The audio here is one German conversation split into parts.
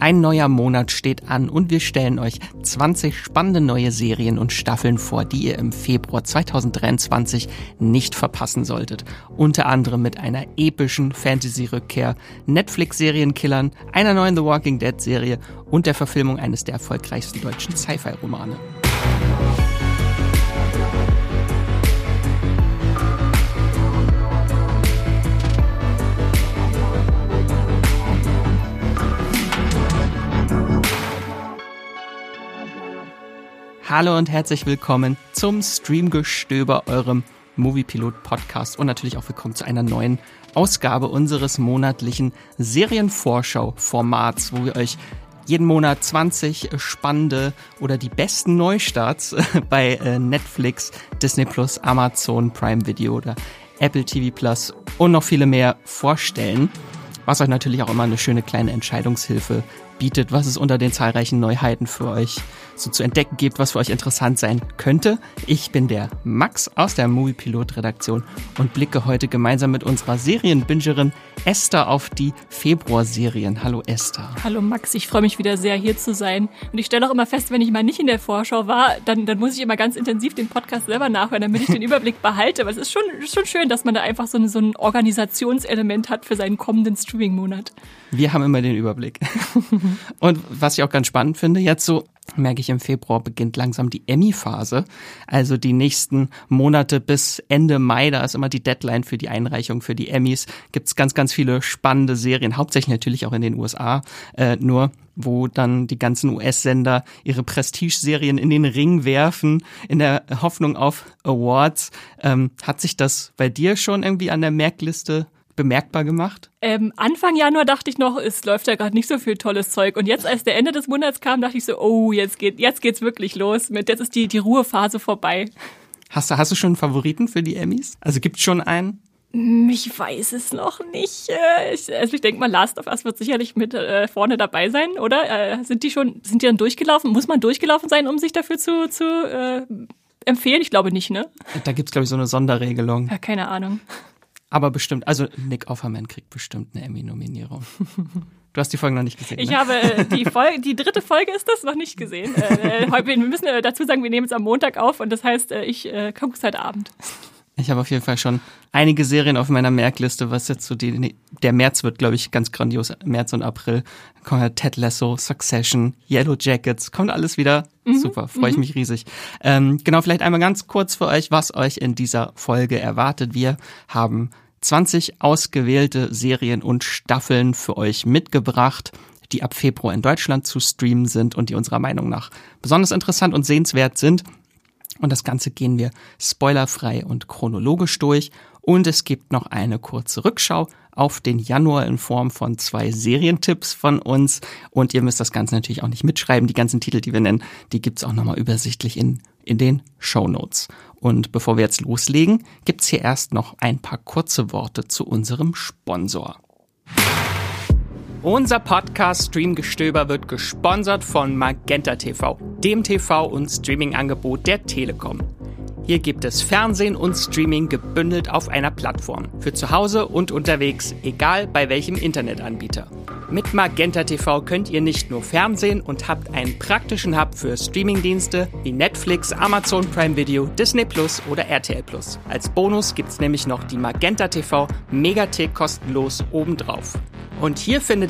Ein neuer Monat steht an und wir stellen euch 20 spannende neue Serien und Staffeln vor, die ihr im Februar 2023 nicht verpassen solltet. Unter anderem mit einer epischen Fantasy-Rückkehr, Netflix-Serienkillern, einer neuen The Walking Dead-Serie und der Verfilmung eines der erfolgreichsten deutschen Sci-Fi-Romane. Hallo und herzlich willkommen zum Streamgestöber, eurem Moviepilot Podcast. Und natürlich auch willkommen zu einer neuen Ausgabe unseres monatlichen Serienvorschau-Formats, wo wir euch jeden Monat 20 spannende oder die besten Neustarts bei äh, Netflix, Disney Plus, Amazon Prime Video oder Apple TV Plus und noch viele mehr vorstellen, was euch natürlich auch immer eine schöne kleine Entscheidungshilfe bietet, was es unter den zahlreichen Neuheiten für euch so zu entdecken gibt, was für euch interessant sein könnte. Ich bin der Max aus der Movie Pilot Redaktion und blicke heute gemeinsam mit unserer Serienbingerin Esther auf die Februarserien. Hallo Esther. Hallo Max, ich freue mich wieder sehr hier zu sein. Und ich stelle auch immer fest, wenn ich mal nicht in der Vorschau war, dann, dann muss ich immer ganz intensiv den Podcast selber nachhören, damit ich den Überblick behalte. Aber es ist schon, schon schön, dass man da einfach so so ein Organisationselement hat für seinen kommenden Streaming-Monat. Wir haben immer den Überblick. Und was ich auch ganz spannend finde, jetzt so merke ich im Februar beginnt langsam die Emmy-Phase. Also die nächsten Monate bis Ende Mai, da ist immer die Deadline für die Einreichung für die Emmys. Gibt's ganz, ganz viele spannende Serien, hauptsächlich natürlich auch in den USA. Äh, nur wo dann die ganzen US-Sender ihre Prestige-Serien in den Ring werfen, in der Hoffnung auf Awards. Ähm, hat sich das bei dir schon irgendwie an der Merkliste bemerkbar gemacht? Ähm, Anfang Januar dachte ich noch, es läuft ja gerade nicht so viel tolles Zeug. Und jetzt, als der Ende des Monats kam, dachte ich so, oh, jetzt geht, jetzt geht's wirklich los. Mit jetzt ist die, die Ruhephase vorbei. Hast du, hast du schon einen Favoriten für die Emmys? Also gibt's schon einen? Hm, ich weiß es noch nicht. Äh, ich, also ich denke mal, Last of Us wird sicherlich mit äh, vorne dabei sein, oder? Äh, sind die schon, sind die dann durchgelaufen? Muss man durchgelaufen sein, um sich dafür zu, zu äh, empfehlen? Ich glaube nicht, ne? Da gibt's glaube ich so eine Sonderregelung. Ja, keine Ahnung. Aber bestimmt, also Nick Offerman kriegt bestimmt eine Emmy-Nominierung. Du hast die Folge noch nicht gesehen. Ich ne? habe äh, die Folge, die dritte Folge ist das noch nicht gesehen. Äh, äh, wir müssen äh, dazu sagen, wir nehmen es am Montag auf und das heißt, äh, ich äh, gucke es heute Abend. Ich habe auf jeden Fall schon einige Serien auf meiner Merkliste, was jetzt so die, der März wird, glaube ich, ganz grandios. März und April. Kommt halt Ted Lasso, Succession, Yellow Jackets, kommt alles wieder. Mhm. Super, freue ich mhm. mich riesig. Ähm, genau, vielleicht einmal ganz kurz für euch, was euch in dieser Folge erwartet. Wir haben 20 ausgewählte Serien und Staffeln für euch mitgebracht die ab Februar in Deutschland zu streamen sind und die unserer Meinung nach besonders interessant und sehenswert sind. Und das Ganze gehen wir spoilerfrei und chronologisch durch. Und es gibt noch eine kurze Rückschau auf den Januar in Form von zwei Serientipps von uns. Und ihr müsst das Ganze natürlich auch nicht mitschreiben. Die ganzen Titel, die wir nennen, die gibt's auch nochmal übersichtlich in, in den Show Notes. Und bevor wir jetzt loslegen, gibt's hier erst noch ein paar kurze Worte zu unserem Sponsor. Unser Podcast Streamgestöber wird gesponsert von Magenta TV, dem TV- und Streaming-Angebot der Telekom. Hier gibt es Fernsehen und Streaming gebündelt auf einer Plattform. Für zu Hause und unterwegs, egal bei welchem Internetanbieter. Mit Magenta TV könnt ihr nicht nur Fernsehen und habt einen praktischen Hub für Streamingdienste wie Netflix, Amazon Prime Video, Disney Plus oder RTL Plus. Als Bonus gibt's nämlich noch die Magenta TV Megathek kostenlos obendrauf. Und hier findet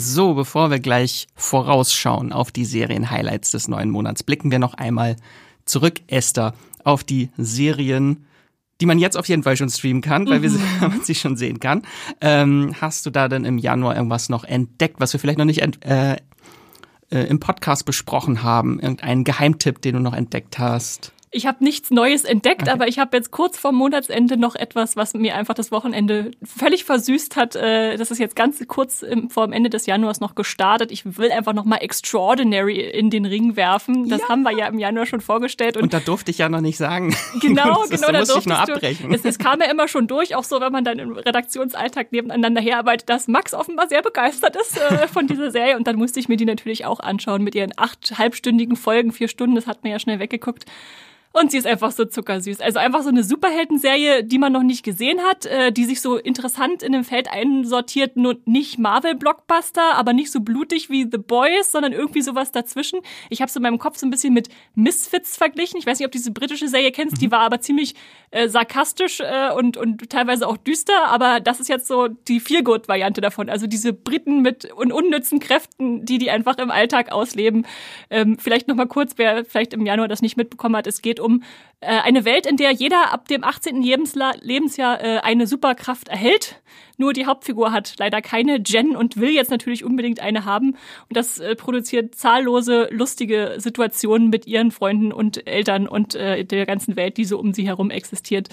So, bevor wir gleich vorausschauen auf die Serien-Highlights des neuen Monats, blicken wir noch einmal zurück, Esther, auf die Serien, die man jetzt auf jeden Fall schon streamen kann, weil, wir sie, weil man sie schon sehen kann. Ähm, hast du da denn im Januar irgendwas noch entdeckt, was wir vielleicht noch nicht äh, äh, im Podcast besprochen haben? Irgendeinen Geheimtipp, den du noch entdeckt hast? Ich habe nichts Neues entdeckt, okay. aber ich habe jetzt kurz vor Monatsende noch etwas, was mir einfach das Wochenende völlig versüßt hat. Äh, das ist jetzt ganz kurz vor dem Ende des Januars noch gestartet. Ich will einfach noch mal Extraordinary in den Ring werfen. Das ja. haben wir ja im Januar schon vorgestellt. Und, und da durfte ich ja noch nicht sagen. Genau, das, genau. Da musste ich nur abbrechen. Es, es, kam ja immer schon durch, auch so, wenn man dann im Redaktionsalltag nebeneinander herarbeitet, dass Max offenbar sehr begeistert ist äh, von dieser Serie. Und dann musste ich mir die natürlich auch anschauen mit ihren acht halbstündigen Folgen, vier Stunden. Das hat mir ja schnell weggeguckt. Und sie ist einfach so zuckersüß. Also einfach so eine Superhelden-Serie, die man noch nicht gesehen hat, äh, die sich so interessant in dem Feld einsortiert. Nur nicht Marvel-Blockbuster, aber nicht so blutig wie The Boys, sondern irgendwie sowas dazwischen. Ich habe es in meinem Kopf so ein bisschen mit Misfits verglichen. Ich weiß nicht, ob du diese britische Serie kennst. Mhm. Die war aber ziemlich äh, sarkastisch äh, und, und teilweise auch düster. Aber das ist jetzt so die Feelgood-Variante davon. Also diese Briten mit un unnützen Kräften, die die einfach im Alltag ausleben. Ähm, vielleicht noch mal kurz, wer vielleicht im Januar das nicht mitbekommen hat. Es geht um um äh, eine Welt, in der jeder ab dem 18. Lebensla Lebensjahr äh, eine Superkraft erhält. Nur die Hauptfigur hat leider keine Jen und will jetzt natürlich unbedingt eine haben. Und das äh, produziert zahllose lustige Situationen mit ihren Freunden und Eltern und äh, der ganzen Welt, die so um sie herum existiert.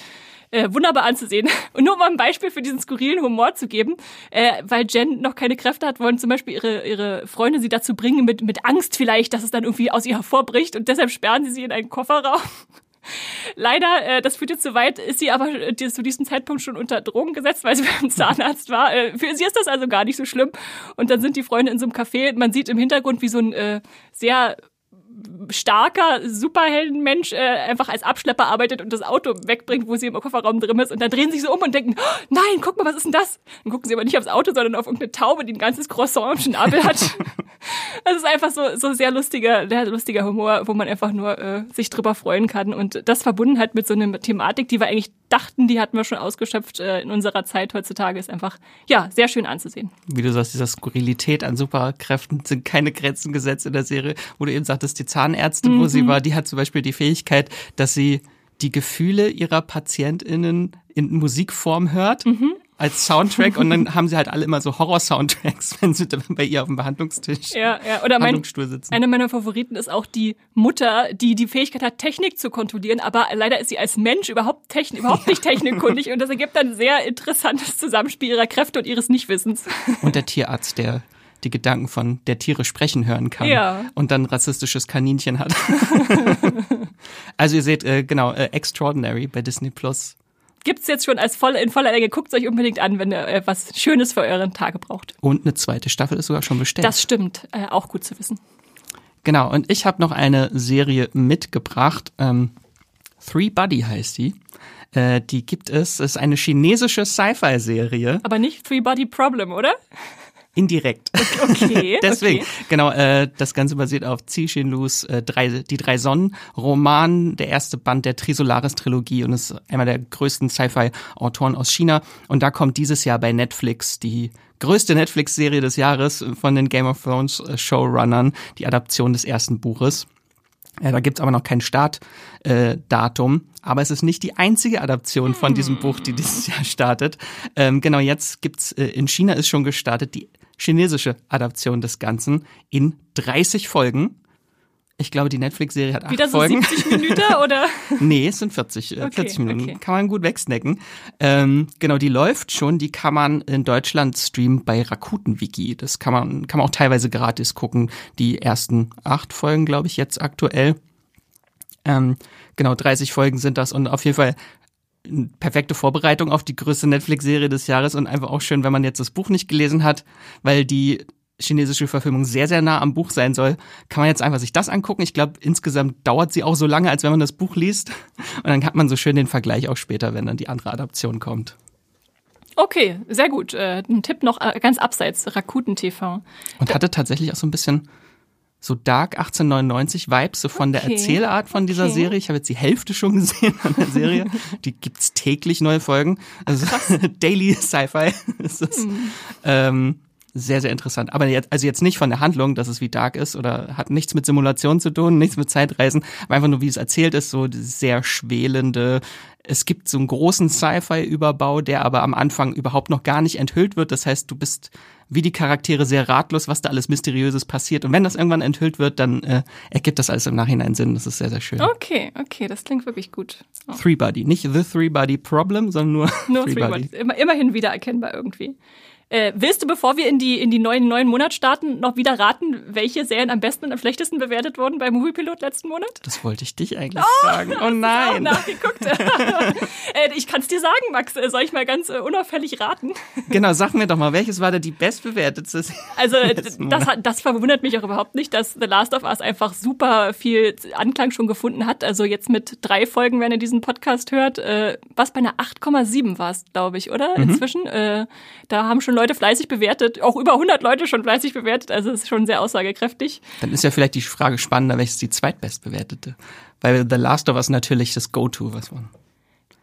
Äh, wunderbar anzusehen. Und nur um ein Beispiel für diesen skurrilen Humor zu geben, äh, weil Jen noch keine Kräfte hat, wollen zum Beispiel ihre, ihre Freunde sie dazu bringen, mit, mit Angst vielleicht, dass es dann irgendwie aus ihr hervorbricht und deshalb sperren sie sie in einen Kofferraum. Leider, äh, das führt jetzt zu weit, ist sie aber äh, zu diesem Zeitpunkt schon unter Drogen gesetzt, weil sie beim Zahnarzt war. Äh, für sie ist das also gar nicht so schlimm. Und dann sind die Freunde in so einem Café. Man sieht im Hintergrund, wie so ein äh, sehr starker Superheldenmensch äh, einfach als Abschlepper arbeitet und das Auto wegbringt, wo sie im Kofferraum drin ist. Und dann drehen sie sich so um und denken, oh, nein, guck mal, was ist denn das? Dann gucken sie aber nicht aufs Auto, sondern auf irgendeine Taube, die ein ganzes Croissant im Schnabel hat. das ist einfach so, so sehr lustiger, sehr lustiger Humor, wo man einfach nur äh, sich drüber freuen kann. Und das verbunden halt mit so einer Thematik, die wir eigentlich dachten, die hatten wir schon ausgeschöpft äh, in unserer Zeit heutzutage, ist einfach, ja, sehr schön anzusehen. Wie du sagst, dieser Skurrilität an Superkräften sind keine Grenzen gesetzt in der Serie, wo du eben sagtest, die Zahnärztin, mhm. wo sie mhm. war, die hat zum Beispiel die Fähigkeit, dass sie die Gefühle ihrer PatientInnen in Musikform hört. Mhm als Soundtrack und dann haben sie halt alle immer so Horror-Soundtracks, wenn sie bei ihr auf dem Behandlungstisch ja, ja. Oder mein, sitzen. Eine meiner Favoriten ist auch die Mutter, die die Fähigkeit hat, Technik zu kontrollieren, aber leider ist sie als Mensch überhaupt, techn überhaupt nicht technikkundig und das ergibt dann sehr interessantes Zusammenspiel ihrer Kräfte und ihres Nichtwissens. Und der Tierarzt, der die Gedanken von der Tiere sprechen hören kann ja. und dann rassistisches Kaninchen hat. also ihr seht, äh, genau, äh, Extraordinary bei Disney Plus gibt's jetzt schon als voll, in voller Länge. Guckt euch unbedingt an, wenn ihr äh, was Schönes für euren Tage braucht. Und eine zweite Staffel ist sogar schon bestellt. Das stimmt, äh, auch gut zu wissen. Genau, und ich habe noch eine Serie mitgebracht. Ähm, Three Buddy heißt die. Äh, die gibt es. Es ist eine chinesische Sci-Fi-Serie. Aber nicht Three Body Problem, oder? Indirekt. Okay. Deswegen, okay. genau, äh, das Ganze basiert auf Cixin Lus äh, drei, Die drei Sonnen, Roman, der erste Band der Trisolaris-Trilogie und ist einer der größten Sci-Fi-Autoren aus China. Und da kommt dieses Jahr bei Netflix die größte Netflix-Serie des Jahres von den Game of Thrones äh, Showrunnern, die Adaption des ersten Buches. Ja, da gibt's aber noch kein Startdatum. Äh, aber es ist nicht die einzige Adaption von diesem Buch, die dieses Jahr startet. Ähm, genau, jetzt gibt's äh, in China ist schon gestartet die chinesische Adaption des Ganzen in 30 Folgen. Ich glaube, die Netflix-Serie hat acht Wieder so Folgen. 70 Minuten oder? nee, es sind 40, äh, 40 Minuten. Okay. Kann man gut wegsnacken. Ähm, genau, die läuft schon. Die kann man in Deutschland streamen bei Rakuten Wiki. Das kann man, kann man auch teilweise gratis gucken. Die ersten acht Folgen, glaube ich, jetzt aktuell. Ähm, genau, 30 Folgen sind das und auf jeden Fall perfekte Vorbereitung auf die größte Netflix-Serie des Jahres und einfach auch schön, wenn man jetzt das Buch nicht gelesen hat, weil die chinesische Verfilmung sehr, sehr nah am Buch sein soll, kann man jetzt einfach sich das angucken. Ich glaube, insgesamt dauert sie auch so lange, als wenn man das Buch liest. Und dann hat man so schön den Vergleich auch später, wenn dann die andere Adaption kommt. Okay, sehr gut. Äh, ein Tipp noch äh, ganz abseits, Rakuten TV. Und hatte tatsächlich auch so ein bisschen so Dark 1899 Vibes so von okay. der Erzählart von dieser okay. Serie. Ich habe jetzt die Hälfte schon gesehen an der Serie. die gibt's täglich neue Folgen. Also Daily Sci-Fi ist das. Mhm. Ähm, sehr, sehr interessant. Aber jetzt, also jetzt nicht von der Handlung, dass es wie Dark ist oder hat nichts mit Simulation zu tun, nichts mit Zeitreisen, aber einfach nur, wie es erzählt ist, so sehr schwelende, es gibt so einen großen Sci-Fi-Überbau, der aber am Anfang überhaupt noch gar nicht enthüllt wird. Das heißt, du bist wie die Charaktere sehr ratlos, was da alles Mysteriöses passiert. Und wenn das irgendwann enthüllt wird, dann äh, ergibt das alles im Nachhinein Sinn. Das ist sehr, sehr schön. Okay, okay, das klingt wirklich gut. Oh. Three Body, nicht The Three Body Problem, sondern nur, nur Three, three Body. Immer, immerhin wiedererkennbar irgendwie. Äh, willst du, bevor wir in die, in die neuen, neuen Monat starten, noch wieder raten, welche Serien am besten und am schlechtesten bewertet wurden bei Moviepilot letzten Monat? Das wollte ich dich eigentlich oh, fragen. Oh nein. nachgeguckt. äh, ich kann es dir sagen, Max. Äh, soll ich mal ganz äh, unauffällig raten? genau, sag mir doch mal, welches war da die bestbewertete Also, das, das verwundert mich auch überhaupt nicht, dass The Last of Us einfach super viel Anklang schon gefunden hat. Also jetzt mit drei Folgen, wenn ihr diesen Podcast hört, äh, was bei einer 8,7 war es, glaube ich, oder? Mhm. Inzwischen. Äh, da haben schon Leute fleißig bewertet, auch über 100 Leute schon fleißig bewertet, also es ist schon sehr aussagekräftig. Dann ist ja vielleicht die Frage spannender, welches die zweitbestbewertete? Weil The Last of Us natürlich das Go-To, was man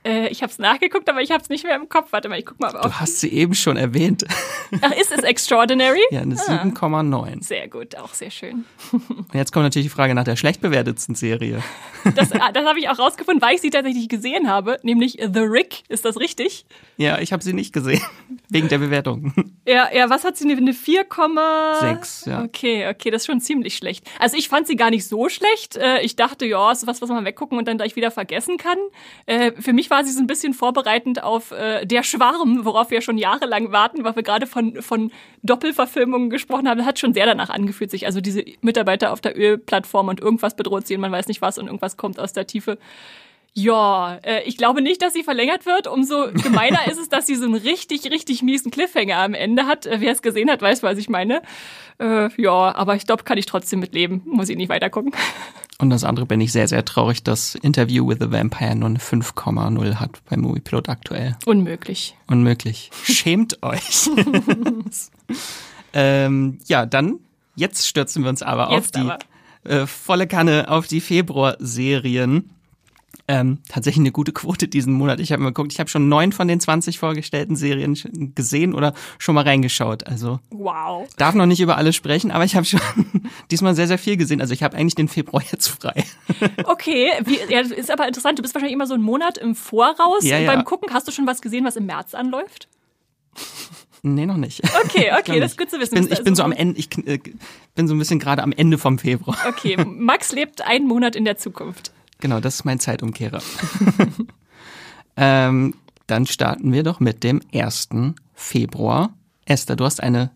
äh, ich habe es nachgeguckt, aber ich habe es nicht mehr im Kopf. Warte mal, ich guck mal. Auf. Du hast sie eben schon erwähnt. Ach, ist es Extraordinary? Ja, eine ah. 7,9. Sehr gut, auch sehr schön. Und jetzt kommt natürlich die Frage nach der schlecht bewertetsten Serie. Das, ah, das habe ich auch rausgefunden, weil ich sie tatsächlich gesehen habe, nämlich The Rick. Ist das richtig? Ja, ich habe sie nicht gesehen, wegen der Bewertung. Ja, ja, was hat sie? Eine 4,6, ja. Okay, okay, das ist schon ziemlich schlecht. Also ich fand sie gar nicht so schlecht. Äh, ich dachte, ja, ist was, was man weggucken und dann gleich wieder vergessen kann. Äh, für mich quasi so ein bisschen vorbereitend auf äh, Der Schwarm, worauf wir schon jahrelang warten, weil wir gerade von, von Doppelverfilmungen gesprochen haben. Das hat schon sehr danach angefühlt sich. Also diese Mitarbeiter auf der Ölplattform und irgendwas bedroht sie und man weiß nicht was und irgendwas kommt aus der Tiefe. Ja, äh, ich glaube nicht, dass sie verlängert wird. Umso gemeiner ist es, dass sie so einen richtig, richtig miesen Cliffhanger am Ende hat. Äh, wer es gesehen hat, weiß, was ich meine. Äh, ja, aber ich glaube, kann ich trotzdem mitleben. Muss ich nicht weitergucken. Und das andere bin ich sehr, sehr traurig, dass Interview with the Vampire nur eine 5,0 hat bei Moviepilot aktuell. Unmöglich. Unmöglich. Schämt euch. ähm, ja, dann, jetzt stürzen wir uns aber jetzt auf die äh, volle Kanne auf die Februar-Serien ähm, tatsächlich eine gute Quote diesen Monat. Ich habe mal geguckt, ich habe schon neun von den 20 vorgestellten Serien gesehen oder schon mal reingeschaut. Also wow. darf noch nicht über alles sprechen, aber ich habe schon diesmal sehr, sehr viel gesehen. Also ich habe eigentlich den Februar jetzt frei. okay, Wie, ja, ist aber interessant. Du bist wahrscheinlich immer so einen Monat im Voraus ja, ja. beim Gucken. Hast du schon was gesehen, was im März anläuft? Nee, noch nicht. Okay, okay, das ist gut zu wissen. Ich bin, ich bin so am Ende, ich äh, bin so ein bisschen gerade am Ende vom Februar. Okay, Max lebt einen Monat in der Zukunft. Genau, das ist mein Zeitumkehrer. ähm, dann starten wir doch mit dem 1. Februar. Esther, du hast eine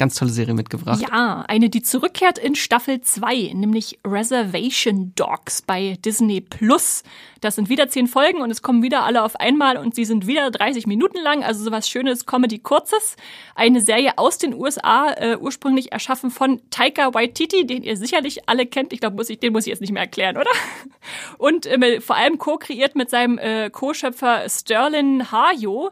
ganz tolle Serie mitgebracht. Ja, eine, die zurückkehrt in Staffel 2, nämlich Reservation Dogs bei Disney Plus. Das sind wieder zehn Folgen und es kommen wieder alle auf einmal und sie sind wieder 30 Minuten lang, also sowas Schönes, Comedy-Kurzes. Eine Serie aus den USA, äh, ursprünglich erschaffen von Taika Waititi, den ihr sicherlich alle kennt. Ich glaube, muss ich, den muss ich jetzt nicht mehr erklären, oder? Und äh, vor allem co-kreiert mit seinem äh, Co-Schöpfer Sterling Hajo,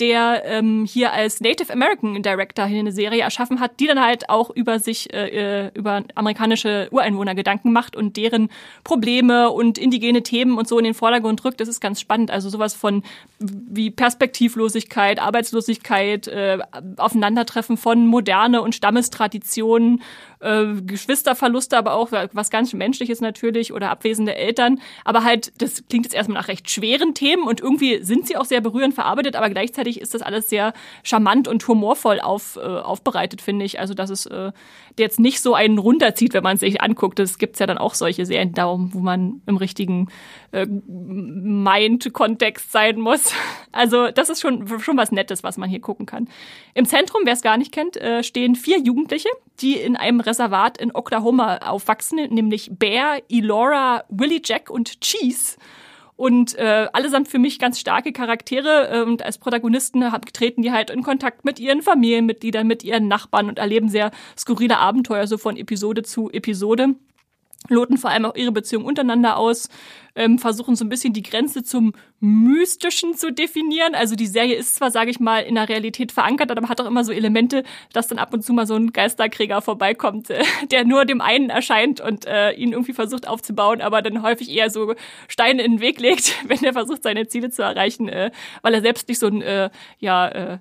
der ähm, hier als Native American Director hier eine Serie erschaffen hat, die dann halt auch über sich, äh, äh, über amerikanische Ureinwohner Gedanken macht und deren Probleme und indigene Themen und so in den Vordergrund rückt. Das ist ganz spannend. Also sowas von wie Perspektivlosigkeit, Arbeitslosigkeit, äh, Aufeinandertreffen von Moderne und Stammestraditionen äh, Geschwisterverluste, aber auch was ganz Menschliches natürlich oder abwesende Eltern. Aber halt, das klingt jetzt erstmal nach recht schweren Themen und irgendwie sind sie auch sehr berührend verarbeitet, aber gleichzeitig ist das alles sehr charmant und humorvoll auf, äh, aufbereitet, finde ich. Also, dass es äh, jetzt nicht so einen runterzieht, wenn man es sich anguckt. Es gibt ja dann auch solche Serien, darum, wo man im richtigen äh, Mind-Kontext sein muss. Also das ist schon, schon was Nettes, was man hier gucken kann. Im Zentrum, wer es gar nicht kennt, äh, stehen vier Jugendliche, die in einem Reservat in Oklahoma aufwachsen, nämlich Bear, Elora, Willie Jack und Cheese. Und äh, allesamt für mich ganz starke Charaktere. Äh, und als Protagonisten treten die halt in Kontakt mit ihren Familienmitgliedern, mit ihren Nachbarn und erleben sehr skurrile Abenteuer so von Episode zu Episode loten vor allem auch ihre Beziehung untereinander aus, ähm, versuchen so ein bisschen die Grenze zum Mystischen zu definieren. Also die Serie ist zwar, sage ich mal, in der Realität verankert, aber hat auch immer so Elemente, dass dann ab und zu mal so ein Geisterkrieger vorbeikommt, äh, der nur dem einen erscheint und äh, ihn irgendwie versucht aufzubauen, aber dann häufig eher so Steine in den Weg legt, wenn er versucht, seine Ziele zu erreichen, äh, weil er selbst nicht so ein, äh, ja, äh,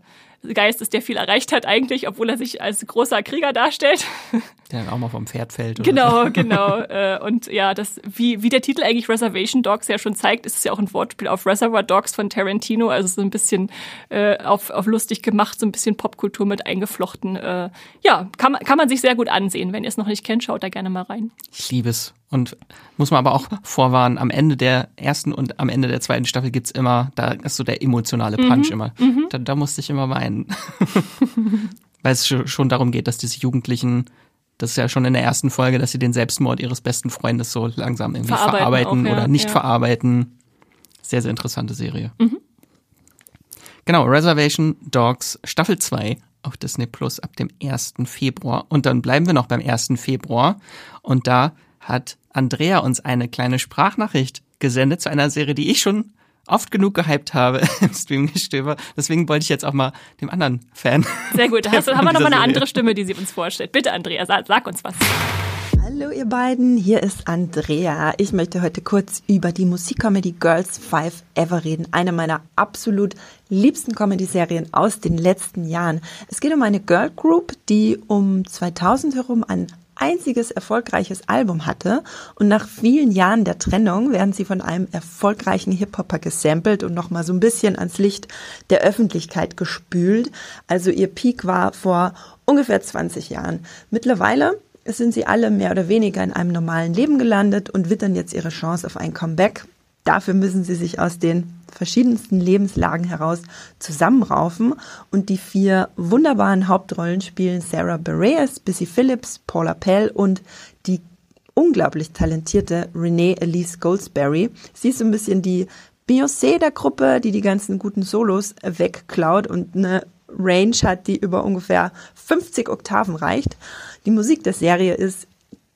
Geist ist, der viel erreicht hat eigentlich, obwohl er sich als großer Krieger darstellt. Der dann auch mal vom Pferd fällt. genau, so. genau. Äh, und ja, das, wie, wie der Titel eigentlich Reservation Dogs ja schon zeigt, ist es ja auch ein Wortspiel auf Reservoir Dogs von Tarantino, also so ein bisschen äh, auf, auf lustig gemacht, so ein bisschen Popkultur mit eingeflochten. Äh, ja, kann, kann man sich sehr gut ansehen. Wenn ihr es noch nicht kennt, schaut da gerne mal rein. Ich liebe es. Und muss man aber auch vorwarnen, am Ende der ersten und am Ende der zweiten Staffel gibt's immer, da ist so der emotionale Punch mhm. immer. Mhm. Da, da musste ich immer weinen. Weil es schon darum geht, dass diese Jugendlichen, das ist ja schon in der ersten Folge, dass sie den Selbstmord ihres besten Freundes so langsam irgendwie verarbeiten, verarbeiten auch, ja, oder nicht ja. verarbeiten. Sehr, sehr interessante Serie. Mhm. Genau, Reservation Dogs Staffel 2 auf Disney Plus ab dem 1. Februar. Und dann bleiben wir noch beim 1. Februar. Und da hat Andrea uns eine kleine Sprachnachricht gesendet zu einer Serie, die ich schon oft genug gehypt habe im Streamgestöber. Deswegen wollte ich jetzt auch mal dem anderen Fan. Sehr gut, da haben wir noch mal eine andere Stimme, die sie uns vorstellt. Bitte, Andrea, sag, sag uns was. Hallo ihr beiden, hier ist Andrea. Ich möchte heute kurz über die Musikcomedy Girls Five Ever reden. Eine meiner absolut liebsten Comedy-Serien aus den letzten Jahren. Es geht um eine Girl Group, die um 2000 herum ein einziges erfolgreiches Album hatte und nach vielen Jahren der Trennung werden sie von einem erfolgreichen Hip-Hopper gesampelt und nochmal so ein bisschen ans Licht der Öffentlichkeit gespült. Also ihr Peak war vor ungefähr 20 Jahren. Mittlerweile sind sie alle mehr oder weniger in einem normalen Leben gelandet und wittern jetzt ihre Chance auf ein Comeback. Dafür müssen sie sich aus den verschiedensten Lebenslagen heraus zusammenraufen und die vier wunderbaren Hauptrollen spielen Sarah Bareilles, Bissy Phillips, Paula Pell und die unglaublich talentierte Renee Elise Goldsberry. Sie ist so ein bisschen die Beyoncé der Gruppe, die die ganzen guten Solos wegklaut und eine Range hat, die über ungefähr 50 Oktaven reicht. Die Musik der Serie ist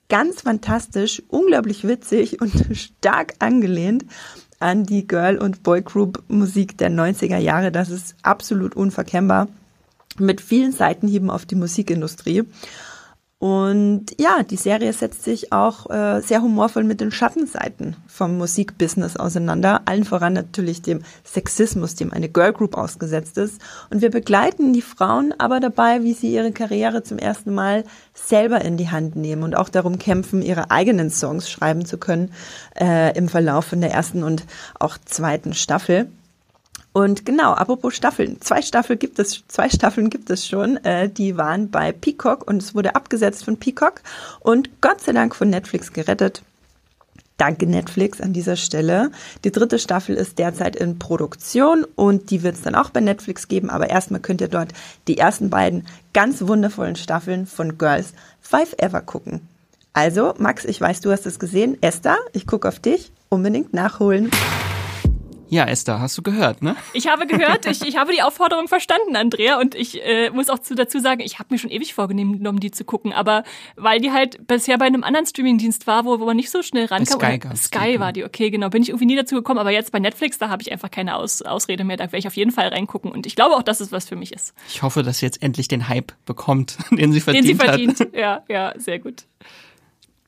ganz fantastisch, unglaublich witzig und stark angelehnt an die Girl- und Boygroup-Musik der 90er Jahre. Das ist absolut unverkennbar mit vielen Seitenhieben auf die Musikindustrie. Und ja, die Serie setzt sich auch äh, sehr humorvoll mit den Schattenseiten vom Musikbusiness auseinander. Allen voran natürlich dem Sexismus, dem eine Girlgroup ausgesetzt ist. Und wir begleiten die Frauen aber dabei, wie sie ihre Karriere zum ersten Mal selber in die Hand nehmen und auch darum kämpfen, ihre eigenen Songs schreiben zu können äh, im Verlauf von der ersten und auch zweiten Staffel. Und genau, apropos Staffeln, zwei Staffeln gibt es, zwei Staffeln gibt es schon. Äh, die waren bei Peacock und es wurde abgesetzt von Peacock und Gott sei Dank von Netflix gerettet. Danke Netflix an dieser Stelle. Die dritte Staffel ist derzeit in Produktion und die wird es dann auch bei Netflix geben. Aber erstmal könnt ihr dort die ersten beiden ganz wundervollen Staffeln von Girls Five Ever gucken. Also, Max, ich weiß, du hast es gesehen. Esther, ich gucke auf dich. Unbedingt nachholen. Ja, Esther, hast du gehört, ne? Ich habe gehört, ich, ich habe die Aufforderung verstanden, Andrea, und ich äh, muss auch zu, dazu sagen, ich habe mir schon ewig vorgenommen, die zu gucken, aber weil die halt bisher bei einem anderen Streamingdienst war, wo, wo man nicht so schnell rankam. Sky, Sky war die, okay, genau, bin ich irgendwie nie dazu gekommen, aber jetzt bei Netflix, da habe ich einfach keine Aus, Ausrede mehr, da werde ich auf jeden Fall reingucken und ich glaube auch, dass es was für mich ist. Ich hoffe, dass sie jetzt endlich den Hype bekommt, den sie verdient Den sie verdient, hat. ja, ja, sehr gut.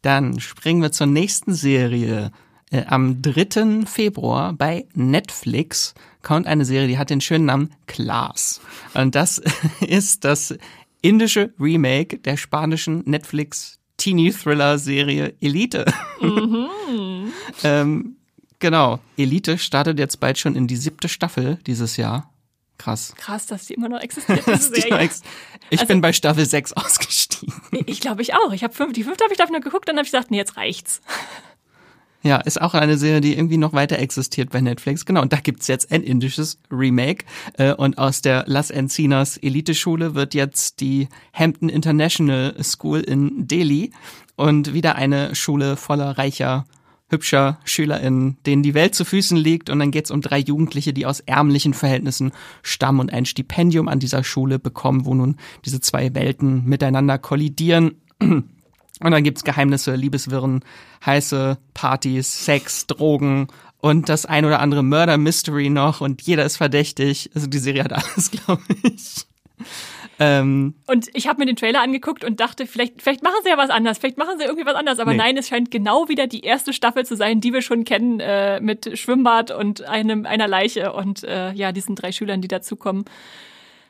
Dann springen wir zur nächsten Serie. Äh, am 3. Februar bei Netflix kommt eine Serie, die hat den schönen Namen Class. Und das ist das indische Remake der spanischen Netflix Teenie-Thriller-Serie Elite. Mhm. ähm, genau, Elite startet jetzt bald schon in die siebte Staffel dieses Jahr. Krass. Krass, dass die immer noch existiert. Noch ex ich also, bin bei Staffel 6 ausgestiegen. Ich glaube ich auch. Ich habe fünf, die fünfte habe ich glaube ich noch geguckt, dann habe ich gesagt, nee, jetzt reicht's. Ja, ist auch eine Serie, die irgendwie noch weiter existiert bei Netflix. Genau, und da gibt's jetzt ein indisches Remake. Äh, und aus der Las Encinas Eliteschule wird jetzt die Hampton International School in Delhi. Und wieder eine Schule voller reicher hübscher SchülerInnen, denen die Welt zu Füßen liegt. Und dann geht's um drei Jugendliche, die aus ärmlichen Verhältnissen stammen und ein Stipendium an dieser Schule bekommen, wo nun diese zwei Welten miteinander kollidieren. Und dann gibt's Geheimnisse, Liebeswirren, heiße Partys, Sex, Drogen und das ein oder andere Murder Mystery noch und jeder ist verdächtig. Also die Serie hat alles, glaube ich. Ähm, und ich habe mir den Trailer angeguckt und dachte, vielleicht, vielleicht machen sie ja was anders, vielleicht machen sie irgendwie was anders. Aber nee. nein, es scheint genau wieder die erste Staffel zu sein, die wir schon kennen, äh, mit Schwimmbad und einem, einer Leiche und äh, ja, diesen drei Schülern, die dazukommen.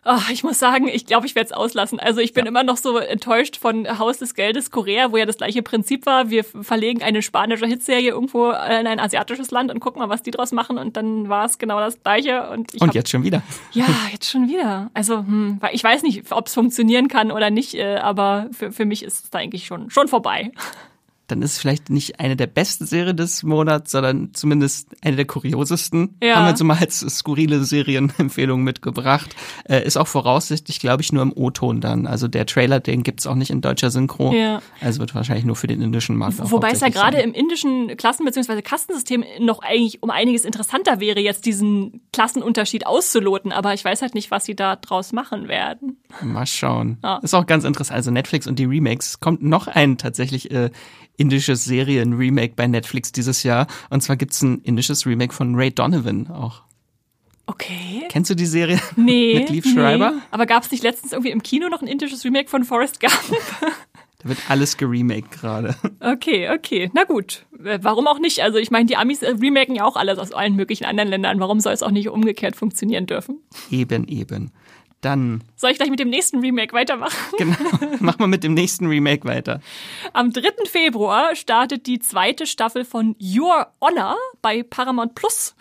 Oh, ich muss sagen, ich glaube, ich werde es auslassen. Also ich bin ja. immer noch so enttäuscht von Haus des Geldes Korea, wo ja das gleiche Prinzip war. Wir verlegen eine spanische Hitserie irgendwo in ein asiatisches Land und gucken mal, was die draus machen. Und dann war es genau das gleiche. Und, ich und jetzt schon wieder. Ja, jetzt schon wieder. Also hm, ich weiß nicht, ob es funktionieren kann oder nicht, äh, aber für, für mich ist es da eigentlich schon, schon vorbei dann ist es vielleicht nicht eine der besten Serien des Monats, sondern zumindest eine der kuriosesten. Ja. Haben wir so mal als skurrile Serienempfehlung mitgebracht. Äh, ist auch voraussichtlich, glaube ich, nur im O-Ton dann. Also der Trailer, den gibt's auch nicht in deutscher Synchro. Ja. Also wird wahrscheinlich nur für den indischen Markt. Wobei es ja gerade im indischen Klassen- bzw. Kastensystem noch eigentlich um einiges interessanter wäre, jetzt diesen Klassenunterschied auszuloten. Aber ich weiß halt nicht, was sie da draus machen werden. Mal schauen. Ja. Ist auch ganz interessant. Also Netflix und die Remakes kommt noch ein tatsächlich äh, indisches Serien-Remake bei Netflix dieses Jahr. Und zwar gibt's ein indisches Remake von Ray Donovan auch. Okay. Kennst du die Serie nee, mit Leaf Schreiber? Nee. Aber gab es nicht letztens irgendwie im Kino noch ein indisches Remake von Forrest Gump? da wird alles geremaked gerade. Okay, okay. Na gut. Äh, warum auch nicht? Also ich meine, die Amis äh, remaken ja auch alles aus allen möglichen anderen Ländern. Warum soll es auch nicht umgekehrt funktionieren dürfen? Eben, eben. Dann. Soll ich gleich mit dem nächsten Remake weitermachen? Genau. Mach mal mit dem nächsten Remake weiter. Am 3. Februar startet die zweite Staffel von Your Honor bei Paramount Plus.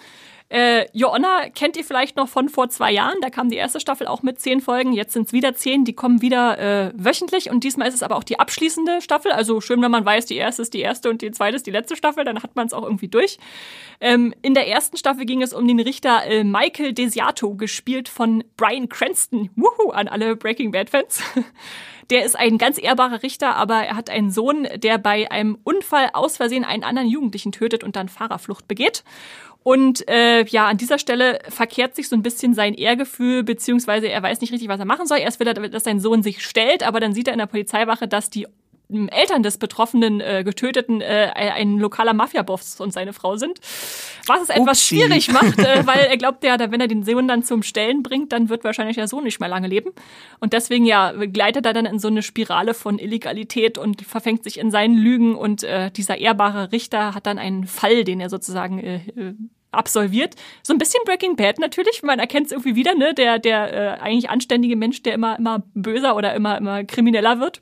Äh, Honor kennt ihr vielleicht noch von vor zwei Jahren. Da kam die erste Staffel auch mit zehn Folgen. Jetzt sind es wieder zehn. Die kommen wieder äh, wöchentlich. Und diesmal ist es aber auch die abschließende Staffel. Also schön, wenn man weiß, die erste ist die erste und die zweite ist die letzte Staffel. Dann hat man es auch irgendwie durch. Ähm, in der ersten Staffel ging es um den Richter äh, Michael Desiato, gespielt von Brian Cranston. Wuhu an alle Breaking Bad-Fans. Der ist ein ganz ehrbarer Richter, aber er hat einen Sohn, der bei einem Unfall aus Versehen einen anderen Jugendlichen tötet und dann Fahrerflucht begeht. Und äh, ja, an dieser Stelle verkehrt sich so ein bisschen sein Ehrgefühl, beziehungsweise er weiß nicht richtig, was er machen soll. Erst will er, dass sein Sohn sich stellt, aber dann sieht er in der Polizeiwache, dass die Eltern des betroffenen äh, Getöteten äh, ein lokaler Mafiaboss und seine Frau sind. Was es etwas Upsi. schwierig macht, äh, weil er glaubt ja, wenn er den Sohn dann zum Stellen bringt, dann wird wahrscheinlich der Sohn nicht mehr lange leben. Und deswegen ja gleitet er dann in so eine Spirale von Illegalität und verfängt sich in seinen Lügen und äh, dieser ehrbare Richter hat dann einen Fall, den er sozusagen äh, äh absolviert. So ein bisschen Breaking Bad natürlich, man erkennt es irgendwie wieder, ne? Der, der äh, eigentlich anständige Mensch, der immer, immer böser oder immer, immer krimineller wird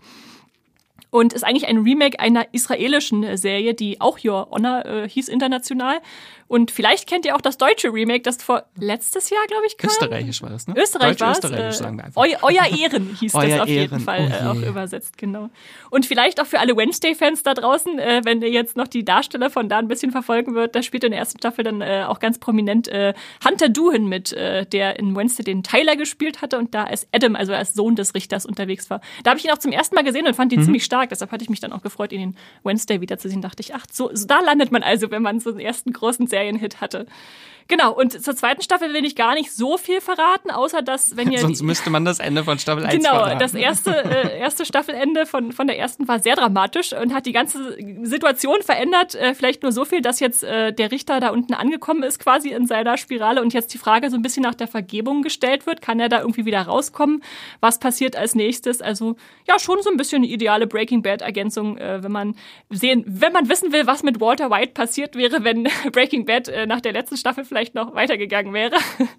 und ist eigentlich ein Remake einer israelischen Serie, die auch Your Honor äh, hieß international. Und vielleicht kennt ihr auch das deutsche Remake, das vor letztes Jahr, glaube ich, kam. Österreichisch war das, ne? Österreich war es. Österreichisch, äh, sagen wir einfach. Eu, euer Ehren hieß Euer das auf Ehren. jeden Fall oh äh, auch übersetzt, genau. Und vielleicht auch für alle Wednesday-Fans da draußen, äh, wenn ihr jetzt noch die Darsteller von da ein bisschen verfolgen wird, da spielt in der ersten Staffel dann äh, auch ganz prominent äh, Hunter Duhan mit, äh, der in Wednesday den Tyler gespielt hatte und da als Adam, also als Sohn des Richters unterwegs war. Da habe ich ihn auch zum ersten Mal gesehen und fand ihn mhm. ziemlich stark. Deshalb hatte ich mich dann auch gefreut, ihn in Wednesday wiederzusehen. Dachte ich, ach, so, so da landet man also, wenn man so einen ersten großen Serienhit hatte. Genau, und zur zweiten Staffel will ich gar nicht so viel verraten, außer dass, wenn ihr. Sonst müsste man das Ende von Staffel 1 Genau, verraten. das erste, äh, erste Staffelende von, von der ersten war sehr dramatisch und hat die ganze Situation verändert. Äh, vielleicht nur so viel, dass jetzt äh, der Richter da unten angekommen ist, quasi in seiner Spirale und jetzt die Frage so ein bisschen nach der Vergebung gestellt wird. Kann er da irgendwie wieder rauskommen? Was passiert als nächstes? Also, ja, schon so ein bisschen eine ideale Breaking Bad-Ergänzung, äh, wenn man sehen, wenn man wissen will, was mit Walter White passiert wäre, wenn Breaking Bad äh, nach der letzten Staffel vielleicht vielleicht noch weitergegangen wäre.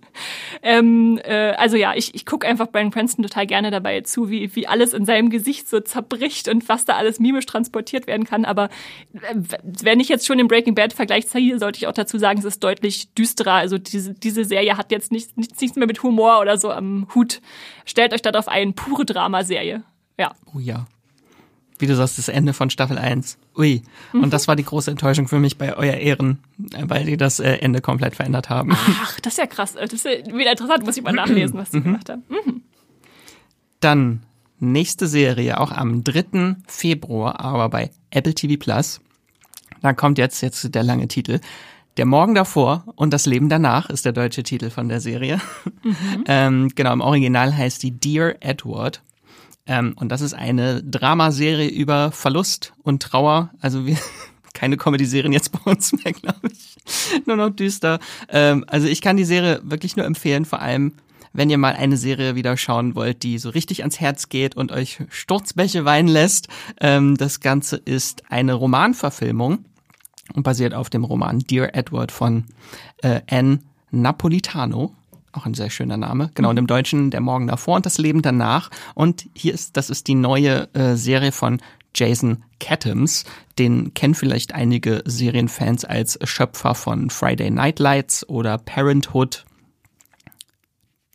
ähm, äh, also ja, ich, ich gucke einfach Brian Cranston total gerne dabei zu, wie, wie alles in seinem Gesicht so zerbricht und was da alles mimisch transportiert werden kann. Aber äh, wenn ich jetzt schon den Breaking Bad Vergleich ziehe, sollte ich auch dazu sagen, es ist deutlich düsterer. Also diese, diese Serie hat jetzt nicht, nichts, nichts mehr mit Humor oder so am Hut. Stellt euch darauf ein, pure Dramaserie. Ja. Oh ja wie du sagst, das Ende von Staffel 1. Ui. Mhm. Und das war die große Enttäuschung für mich bei Euer Ehren, weil die das äh, Ende komplett verändert haben. Ach, das ist ja krass. Das ist wieder interessant, muss ich mal nachlesen, was die mhm. gemacht haben. Mhm. Dann nächste Serie, auch am 3. Februar, aber bei Apple TV Plus. Da kommt jetzt, jetzt der lange Titel. Der Morgen davor und das Leben danach ist der deutsche Titel von der Serie. Mhm. ähm, genau, im Original heißt die Dear Edward. Ähm, und das ist eine Dramaserie über Verlust und Trauer. Also wir keine Comedy-Serien jetzt bei uns mehr, glaube ich. Nur noch düster. Ähm, also ich kann die Serie wirklich nur empfehlen, vor allem wenn ihr mal eine Serie wieder schauen wollt, die so richtig ans Herz geht und euch Sturzbäche weinen lässt. Ähm, das Ganze ist eine Romanverfilmung und basiert auf dem Roman Dear Edward von äh, Anne Napolitano. Auch ein sehr schöner Name. Genau, und im Deutschen Der Morgen davor und das Leben danach. Und hier ist, das ist die neue äh, Serie von Jason Katims. Den kennen vielleicht einige Serienfans als Schöpfer von Friday Night Lights oder Parenthood.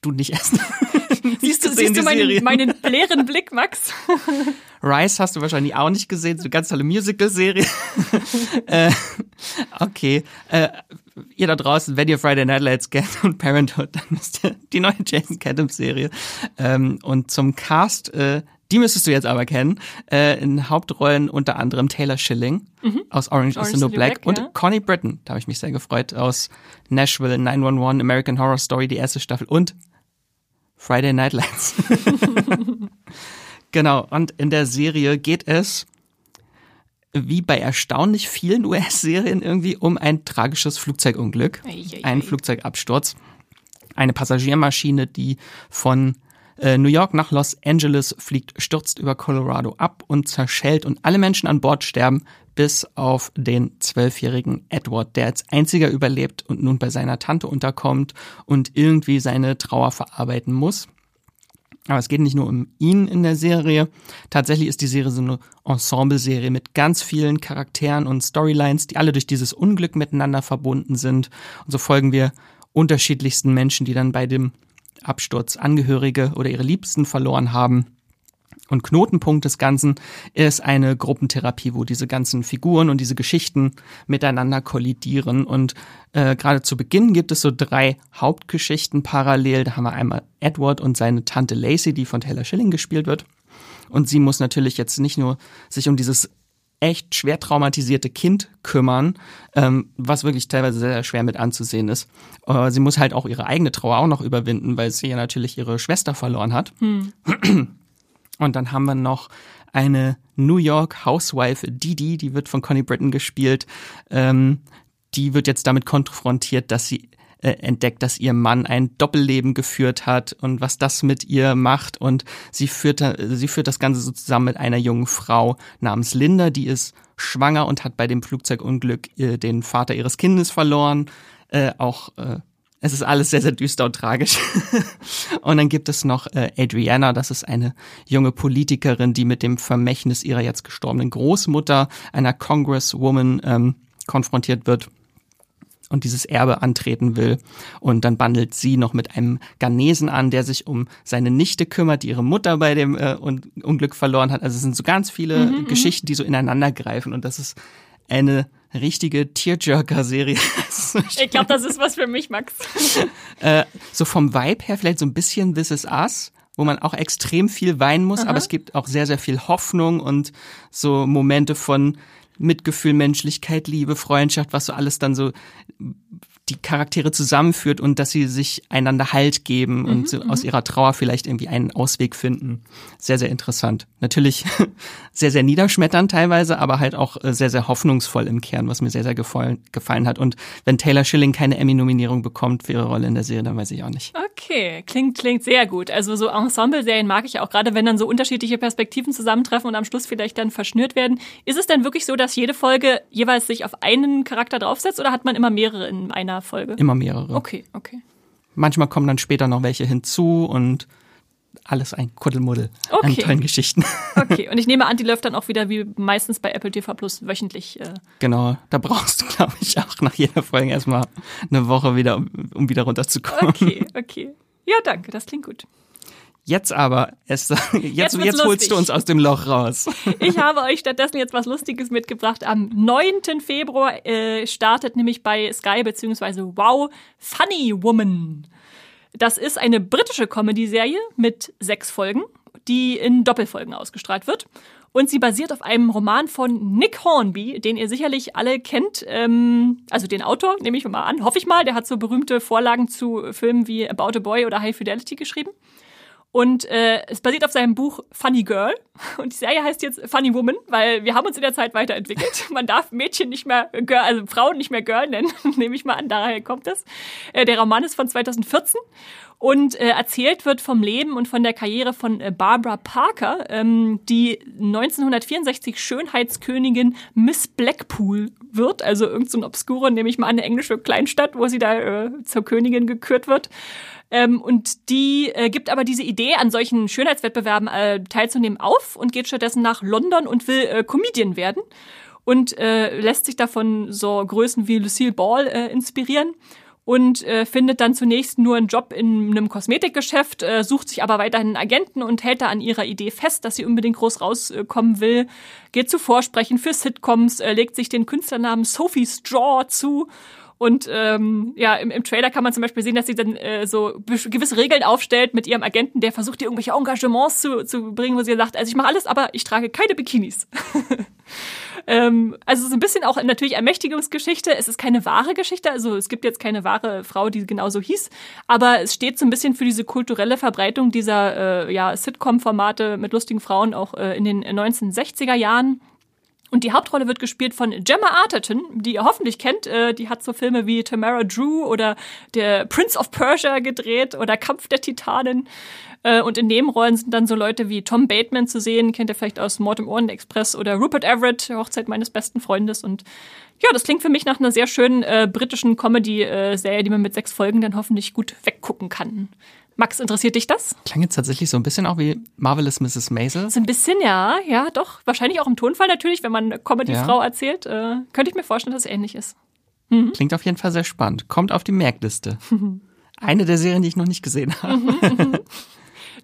Du nicht erst. siehst du, siehst du meinen, meinen leeren Blick, Max? Rice hast du wahrscheinlich auch nicht gesehen, so eine ganz tolle Musical-Serie. äh, okay. Äh, ihr da draußen, wenn ihr Friday Night Lights kennt und Parenthood, dann müsst ihr die neue Jason Katims-Serie. Ähm, und zum Cast, äh, die müsstest du jetzt aber kennen. Äh, in Hauptrollen unter anderem Taylor Schilling mhm. aus Orange, Orange is the New Black, Black und ja. Connie Britton, da habe ich mich sehr gefreut, aus Nashville 911, American Horror Story, die erste Staffel und Friday Night Lights. genau, und in der Serie geht es wie bei erstaunlich vielen US-Serien irgendwie um ein tragisches Flugzeugunglück, ein Flugzeugabsturz, eine Passagiermaschine, die von äh, New York nach Los Angeles fliegt, stürzt über Colorado ab und zerschellt und alle Menschen an Bord sterben, bis auf den zwölfjährigen Edward, der als einziger überlebt und nun bei seiner Tante unterkommt und irgendwie seine Trauer verarbeiten muss. Aber es geht nicht nur um ihn in der Serie. Tatsächlich ist die Serie so eine Ensemble-Serie mit ganz vielen Charakteren und Storylines, die alle durch dieses Unglück miteinander verbunden sind. Und so folgen wir unterschiedlichsten Menschen, die dann bei dem Absturz Angehörige oder ihre Liebsten verloren haben. Und Knotenpunkt des Ganzen ist eine Gruppentherapie, wo diese ganzen Figuren und diese Geschichten miteinander kollidieren. Und äh, gerade zu Beginn gibt es so drei Hauptgeschichten parallel. Da haben wir einmal Edward und seine Tante Lacey, die von Taylor Schilling gespielt wird. Und sie muss natürlich jetzt nicht nur sich um dieses echt schwer traumatisierte Kind kümmern, ähm, was wirklich teilweise sehr, sehr schwer mit anzusehen ist. Äh, sie muss halt auch ihre eigene Trauer auch noch überwinden, weil sie ja natürlich ihre Schwester verloren hat. Hm. Und dann haben wir noch eine New York Housewife, Didi, die wird von Connie Britton gespielt. Ähm, die wird jetzt damit konfrontiert, dass sie äh, entdeckt, dass ihr Mann ein Doppelleben geführt hat und was das mit ihr macht. Und sie führt, sie führt das Ganze so zusammen mit einer jungen Frau namens Linda, die ist schwanger und hat bei dem Flugzeugunglück äh, den Vater ihres Kindes verloren. Äh, auch äh, es ist alles sehr, sehr düster und tragisch. und dann gibt es noch äh, Adriana, das ist eine junge Politikerin, die mit dem Vermächtnis ihrer jetzt gestorbenen Großmutter, einer Congresswoman, ähm, konfrontiert wird und dieses Erbe antreten will. Und dann bandelt sie noch mit einem Ghanesen an, der sich um seine Nichte kümmert, die ihre Mutter bei dem äh, Unglück verloren hat. Also es sind so ganz viele mhm, mhm. Geschichten, die so ineinander greifen. Und das ist eine richtige Tearjerker-Serie. ich glaube, das ist was für mich, Max. äh, so vom Vibe her vielleicht so ein bisschen This Is Us, wo man auch extrem viel weinen muss, Aha. aber es gibt auch sehr, sehr viel Hoffnung und so Momente von Mitgefühl, Menschlichkeit, Liebe, Freundschaft, was so alles dann so die Charaktere zusammenführt und dass sie sich einander Halt geben und mhm, so aus mhm. ihrer Trauer vielleicht irgendwie einen Ausweg finden. Sehr, sehr interessant. Natürlich sehr, sehr niederschmetternd teilweise, aber halt auch äh, sehr, sehr hoffnungsvoll im Kern, was mir sehr, sehr gefallen, gefallen hat. Und wenn Taylor Schilling keine Emmy-Nominierung bekommt für ihre Rolle in der Serie, dann weiß ich auch nicht. Okay, klingt, klingt sehr gut. Also so Ensemble-Serien mag ich auch, gerade wenn dann so unterschiedliche Perspektiven zusammentreffen und am Schluss vielleicht dann verschnürt werden. Ist es denn wirklich so, dass jede Folge jeweils sich auf einen Charakter draufsetzt oder hat man immer mehrere in einer Folge? Immer mehrere. Okay, okay. Manchmal kommen dann später noch welche hinzu und alles ein Kuddelmuddel okay. an tollen Geschichten. Okay, und ich nehme an, die läuft dann auch wieder wie meistens bei Apple TV Plus wöchentlich. Äh genau, da brauchst du, glaube ich, auch nach jeder Folge erstmal eine Woche wieder, um wieder runterzukommen. Okay, okay. Ja, danke, das klingt gut. Jetzt aber, Esther, jetzt, jetzt, jetzt holst du uns aus dem Loch raus. Ich habe euch stattdessen jetzt was Lustiges mitgebracht. Am 9. Februar äh, startet nämlich bei Sky bzw. Wow Funny Woman. Das ist eine britische Comedy-Serie mit sechs Folgen, die in Doppelfolgen ausgestrahlt wird. Und sie basiert auf einem Roman von Nick Hornby, den ihr sicherlich alle kennt. Ähm, also den Autor, nehme ich mal an, hoffe ich mal. Der hat so berühmte Vorlagen zu Filmen wie About a Boy oder High Fidelity geschrieben. Und äh, es basiert auf seinem Buch Funny Girl. Und die Serie heißt jetzt Funny Woman, weil wir haben uns in der Zeit weiterentwickelt. Man darf Mädchen nicht mehr Girl, also Frauen nicht mehr Girl nennen, nehme ich mal an, daher kommt das. Äh, der Roman ist von 2014 und äh, erzählt wird vom Leben und von der Karriere von äh, Barbara Parker, ähm, die 1964 Schönheitskönigin Miss Blackpool wird, also irgendein so obskure, nehme ich mal an, eine englische Kleinstadt, wo sie da äh, zur Königin gekürt wird. Ähm, und die äh, gibt aber diese Idee, an solchen Schönheitswettbewerben äh, teilzunehmen, auf und geht stattdessen nach London und will äh, Comedian werden und äh, lässt sich davon so Größen wie Lucille Ball äh, inspirieren und äh, findet dann zunächst nur einen Job in einem Kosmetikgeschäft, äh, sucht sich aber weiterhin einen Agenten und hält da an ihrer Idee fest, dass sie unbedingt groß rauskommen will, geht zu Vorsprechen für Sitcoms, äh, legt sich den Künstlernamen Sophie Straw zu und ähm, ja, im, im Trailer kann man zum Beispiel sehen, dass sie dann äh, so gewisse Regeln aufstellt mit ihrem Agenten, der versucht, ihr irgendwelche Engagements zu, zu bringen, wo sie sagt, also ich mache alles, aber ich trage keine Bikinis. Ähm, also so ein bisschen auch natürlich Ermächtigungsgeschichte. Es ist keine wahre Geschichte, also es gibt jetzt keine wahre Frau, die genauso hieß, aber es steht so ein bisschen für diese kulturelle Verbreitung dieser äh, ja, Sitcom-Formate mit lustigen Frauen auch äh, in den 1960er Jahren. Und die Hauptrolle wird gespielt von Gemma Arterton, die ihr hoffentlich kennt. Äh, die hat so Filme wie Tamara Drew oder der Prince of Persia gedreht oder Kampf der Titanen. Äh, und in Nebenrollen sind dann so Leute wie Tom Bateman zu sehen, kennt ihr vielleicht aus Mord im Ohren Express oder Rupert Everett, Hochzeit meines besten Freundes. Und ja, das klingt für mich nach einer sehr schönen äh, britischen Comedy-Serie, die man mit sechs Folgen dann hoffentlich gut weggucken kann. Max, interessiert dich das? Klang jetzt tatsächlich so ein bisschen auch wie Marvelous Mrs. Maisel. So ein bisschen, ja, ja, doch. Wahrscheinlich auch im Tonfall natürlich, wenn man Comedy-Frau ja. erzählt. Äh, könnte ich mir vorstellen, dass es ähnlich ist. Mhm. Klingt auf jeden Fall sehr spannend. Kommt auf die Merkliste. Eine der Serien, die ich noch nicht gesehen habe. Mhm.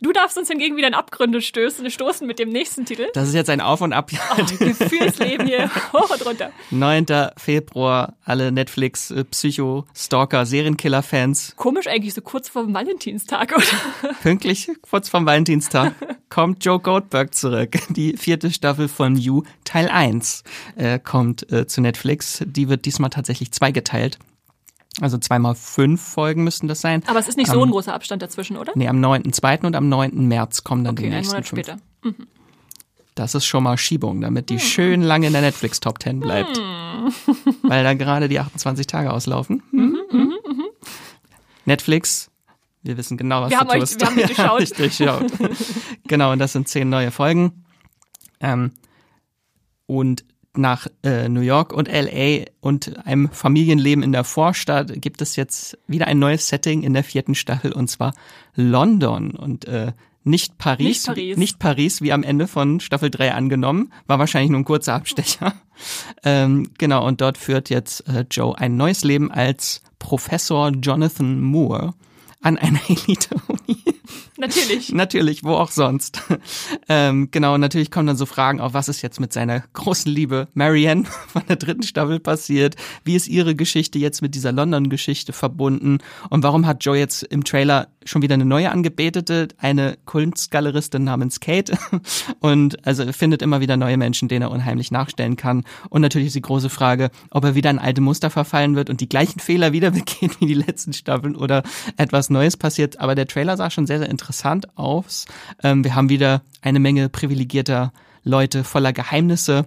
Du darfst uns hingegen wieder in Abgründe stößen, stoßen mit dem nächsten Titel. Das ist jetzt ein Auf und Ab. Oh, Gefühlsleben hier hoch und runter. 9. Februar, alle Netflix, äh, Psycho, Stalker, Serienkiller-Fans. Komisch eigentlich, so kurz vor Valentinstag, oder? Pünktlich kurz vor Valentinstag kommt Joe Goldberg zurück. Die vierte Staffel von You, Teil 1, äh, kommt äh, zu Netflix. Die wird diesmal tatsächlich zweigeteilt. Also zweimal fünf Folgen müssten das sein. Aber es ist nicht so ein großer Abstand dazwischen, oder? Nee, am 9.2. und am 9. März kommen dann okay, die nächsten einen Monat fünf. später. Mhm. Das ist schon mal Schiebung, damit die hm. schön lange in der Netflix Top 10 bleibt. Hm. Weil da gerade die 28 Tage auslaufen. Mhm, mhm, mhm, mhm. Netflix, wir wissen genau, was wir du haben tust. Euch, wir haben dich durchschaut. Ja, durchschaut. genau, und das sind zehn neue Folgen. Ähm, und nach äh, New York und LA und einem Familienleben in der Vorstadt gibt es jetzt wieder ein neues Setting in der vierten Staffel und zwar London. Und äh, nicht Paris, nicht Paris, nicht Paris, wie am Ende von Staffel 3 angenommen, war wahrscheinlich nur ein kurzer Abstecher. ähm, genau, und dort führt jetzt äh, Joe ein neues Leben als Professor Jonathan Moore an einer Elite-Uni. Natürlich. natürlich, wo auch sonst. ähm, genau, natürlich kommen dann so Fragen auf, was ist jetzt mit seiner großen Liebe Marianne von der dritten Staffel passiert? Wie ist ihre Geschichte jetzt mit dieser London-Geschichte verbunden? Und warum hat Joe jetzt im Trailer schon wieder eine neue Angebetete, eine Kunstgaleristin namens Kate? und also er findet immer wieder neue Menschen, denen er unheimlich nachstellen kann. Und natürlich ist die große Frage, ob er wieder in alte Muster verfallen wird und die gleichen Fehler wieder begeht wie die letzten Staffeln oder etwas Neues passiert. Aber der Trailer sah schon sehr, sehr interessant aus. Ähm, wir haben wieder eine Menge privilegierter Leute voller Geheimnisse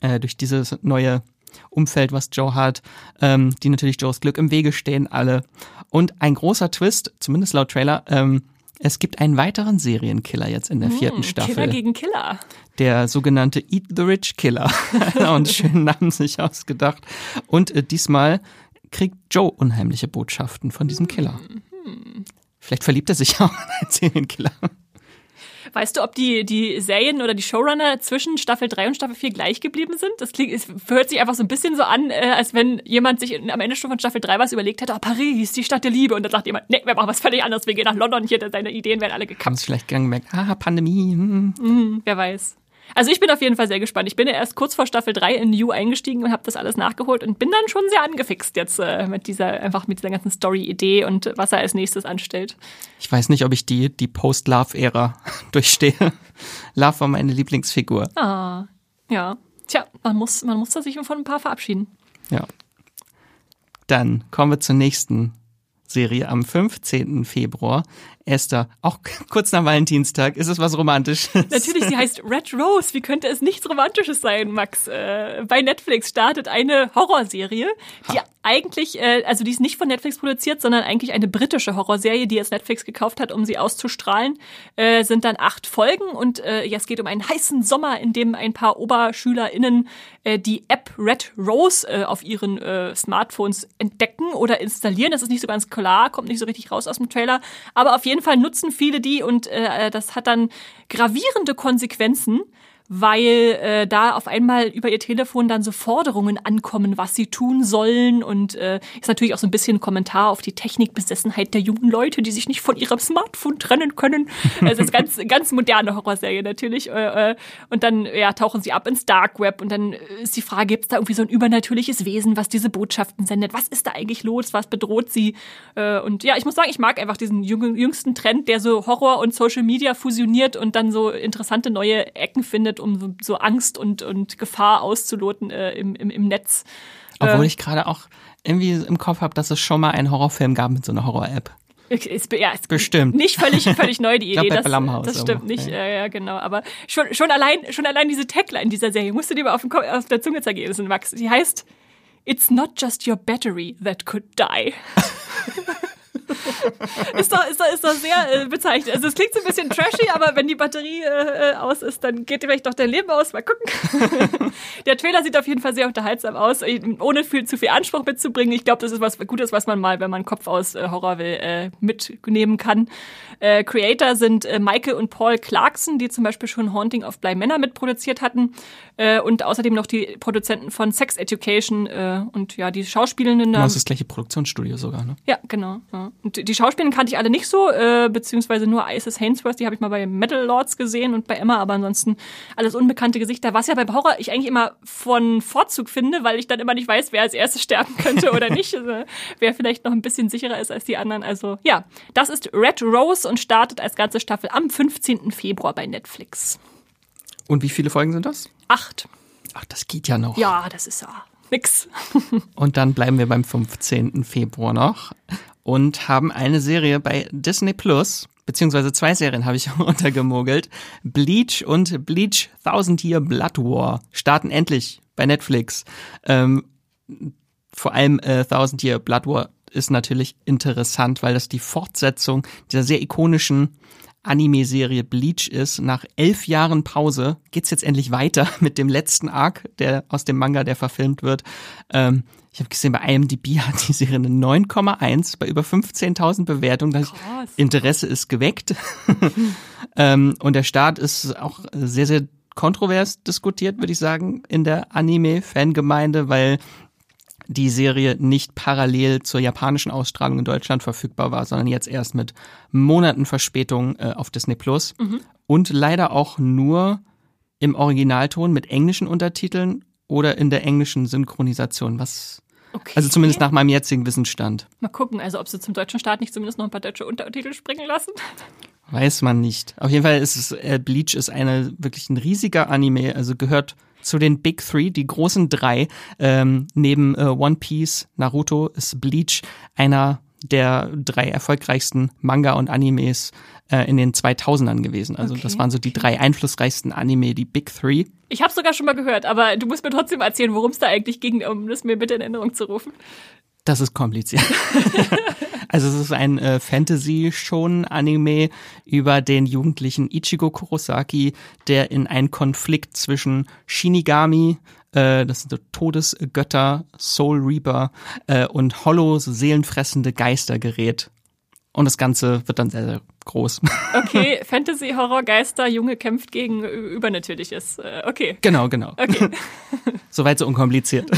äh, durch dieses neue Umfeld, was Joe hat, ähm, die natürlich Joes Glück im Wege stehen, alle. Und ein großer Twist, zumindest laut Trailer, ähm, es gibt einen weiteren Serienkiller jetzt in der vierten hm, Staffel. Killer gegen Killer. Der sogenannte Eat the Rich Killer. und einen schönen Namen sich ausgedacht. Und äh, diesmal kriegt Joe unheimliche Botschaften von diesem Killer. Hm. Vielleicht verliebt er sich auch in einen Serienkiller. Weißt du, ob die, die Serien oder die Showrunner zwischen Staffel 3 und Staffel 4 gleich geblieben sind? Das klingt, es hört sich einfach so ein bisschen so an, äh, als wenn jemand sich am Ende schon von Staffel 3 was überlegt hätte, oh, Paris, die Stadt der Liebe. Und dann sagt jemand, nee, wir machen was völlig anderes, wir gehen nach London, hier, seine Ideen werden alle gekappt. Haben es vielleicht gemerkt, ah, Pandemie. Hm. Mhm, wer weiß. Also ich bin auf jeden Fall sehr gespannt. Ich bin ja erst kurz vor Staffel 3 in New eingestiegen und habe das alles nachgeholt und bin dann schon sehr angefixt jetzt äh, mit dieser einfach mit dieser ganzen Story-Idee und was er als nächstes anstellt. Ich weiß nicht, ob ich die die Post-Love-Ära durchstehe. Love war meine Lieblingsfigur. Ah, ja. Tja, man muss man muss da sich von ein paar verabschieden. Ja. Dann kommen wir zur nächsten Serie am 15. Februar. Esther, auch kurz nach Valentinstag, ist es was Romantisches? Natürlich, sie heißt Red Rose. Wie könnte es nichts Romantisches sein, Max? Äh, bei Netflix startet eine Horrorserie, die ha. eigentlich, äh, also die ist nicht von Netflix produziert, sondern eigentlich eine britische Horrorserie, die jetzt Netflix gekauft hat, um sie auszustrahlen. Äh, sind dann acht Folgen und äh, ja, es geht um einen heißen Sommer, in dem ein paar OberschülerInnen äh, die App Red Rose äh, auf ihren Smartphones entdecken oder installieren. Das ist nicht so ganz klar, kommt nicht so richtig raus aus dem Trailer. Aber auf jeden Fall nutzen viele die und äh, das hat dann gravierende Konsequenzen weil äh, da auf einmal über ihr Telefon dann so Forderungen ankommen, was sie tun sollen und äh, ist natürlich auch so ein bisschen ein Kommentar auf die Technikbesessenheit der jungen Leute, die sich nicht von ihrem Smartphone trennen können. Also es ist ganz ganz moderne Horrorserie natürlich äh, äh, und dann ja tauchen sie ab ins Dark Web und dann ist die Frage, gibt es da irgendwie so ein übernatürliches Wesen, was diese Botschaften sendet? Was ist da eigentlich los? Was bedroht sie? Äh, und ja, ich muss sagen, ich mag einfach diesen jüngsten Trend, der so Horror und Social Media fusioniert und dann so interessante neue Ecken findet um so Angst und, und Gefahr auszuloten äh, im, im, im Netz. Obwohl äh, ich gerade auch irgendwie im Kopf habe, dass es schon mal einen Horrorfilm gab mit so einer Horror-App. Ist, ja, ist Bestimmt. Nicht völlig, völlig neu, die Idee. das, das stimmt nicht. Ja. ja, genau. Aber schon, schon allein, schon allein diese Tagline dieser Serie musst du dir mal auf, dem, auf der Zunge zergehen, Max. Die heißt, It's not just your battery that could die. ist, doch, ist, doch, ist doch sehr äh, bezeichnend. Also es klingt so ein bisschen trashy, aber wenn die Batterie äh, äh aus ist, dann geht dir vielleicht doch dein Leben aus. Mal gucken. Der Trailer sieht auf jeden Fall sehr unterhaltsam aus, ohne viel zu viel Anspruch mitzubringen. Ich glaube, das ist was Gutes, was man mal, wenn man Kopf aus äh, Horror will, äh, mitnehmen kann. Äh, Creator sind äh, Michael und Paul Clarkson, die zum Beispiel schon Haunting of Bly Männer mitproduziert hatten. Äh, und außerdem noch die Produzenten von Sex Education äh, und ja, die Schauspielenden. Genau, das ist das gleiche Produktionsstudio sogar, ne? Ja, genau. Ja. Die Schauspieler kannte ich alle nicht so, äh, beziehungsweise nur Isis Hainsworth, die habe ich mal bei Metal Lords gesehen und bei Emma, aber ansonsten alles unbekannte Gesichter, was ja bei Horror ich eigentlich immer von Vorzug finde, weil ich dann immer nicht weiß, wer als erstes sterben könnte oder nicht. Also, wer vielleicht noch ein bisschen sicherer ist als die anderen. Also ja, das ist Red Rose und startet als ganze Staffel am 15. Februar bei Netflix. Und wie viele Folgen sind das? Acht. Ach, das geht ja noch. Ja, das ist ja nix. und dann bleiben wir beim 15. Februar noch und haben eine Serie bei Disney Plus, beziehungsweise zwei Serien habe ich untergemogelt. Bleach und Bleach Thousand Year Blood War starten endlich bei Netflix. Ähm, vor allem äh, Thousand Year Blood War ist natürlich interessant, weil das die Fortsetzung dieser sehr ikonischen Anime-Serie Bleach ist. Nach elf Jahren Pause geht's jetzt endlich weiter mit dem letzten Arc, der aus dem Manga, der verfilmt wird. Ähm, ich habe gesehen, bei IMDb hat die Serie eine 9,1 bei über 15.000 Bewertungen. Das Interesse ist geweckt. ähm, und der Start ist auch sehr, sehr kontrovers diskutiert, würde ich sagen, in der Anime-Fangemeinde, weil die Serie nicht parallel zur japanischen Ausstrahlung in Deutschland verfügbar war, sondern jetzt erst mit Monaten Verspätung äh, auf Disney Plus mhm. und leider auch nur im Originalton mit englischen Untertiteln oder in der englischen Synchronisation, was okay. also zumindest nach meinem jetzigen Wissensstand. Mal gucken, also ob sie zum deutschen Staat nicht zumindest noch ein paar deutsche Untertitel springen lassen. Weiß man nicht. Auf jeden Fall ist es äh, Bleach ist eine wirklich ein riesiger Anime, also gehört zu den Big Three, die großen drei. Ähm, neben äh, One Piece, Naruto ist Bleach einer der drei erfolgreichsten Manga und Animes äh, in den 2000ern gewesen. Also okay. das waren so die drei einflussreichsten Anime, die Big Three. Ich habe sogar schon mal gehört, aber du musst mir trotzdem erzählen, worum es da eigentlich ging, um das mir bitte in Erinnerung zu rufen. Das ist kompliziert. also es ist ein äh, Fantasy-Schon-Anime über den jugendlichen Ichigo Kurosaki, der in einen Konflikt zwischen Shinigami, äh, das sind Todesgötter, Soul Reaper äh, und Hollow, so seelenfressende Geister gerät. Und das Ganze wird dann sehr, sehr groß. Okay, Fantasy, Horror, Geister, Junge kämpft gegen Übernatürliches. Äh, okay. Genau, genau. Okay. Soweit so unkompliziert.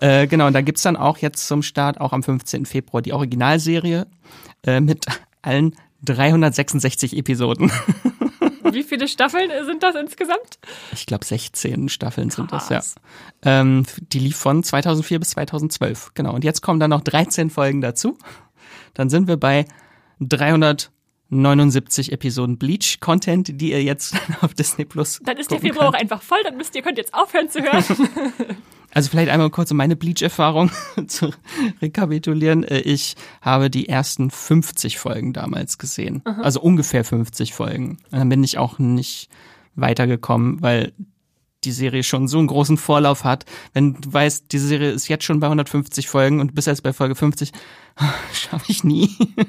äh, genau, und da gibt's dann auch jetzt zum Start, auch am 15. Februar, die Originalserie äh, mit allen 366 Episoden. Wie viele Staffeln sind das insgesamt? Ich glaube 16 Staffeln Krass. sind das, ja. Ähm, die lief von 2004 bis 2012, genau. Und jetzt kommen dann noch 13 Folgen dazu. Dann sind wir bei 379 Episoden Bleach-Content, die ihr jetzt auf Disney Plus. Dann ist der Februar auch einfach voll, dann müsst ihr könnt jetzt aufhören zu hören. Also vielleicht einmal kurz um meine Bleach-Erfahrung zu rekapitulieren. Äh, ich habe die ersten 50 Folgen damals gesehen. Aha. Also ungefähr 50 Folgen. Und dann bin ich auch nicht weitergekommen, weil die Serie schon so einen großen Vorlauf hat. Wenn du weißt, diese Serie ist jetzt schon bei 150 Folgen und bis jetzt bei Folge 50, schaffe ich nie.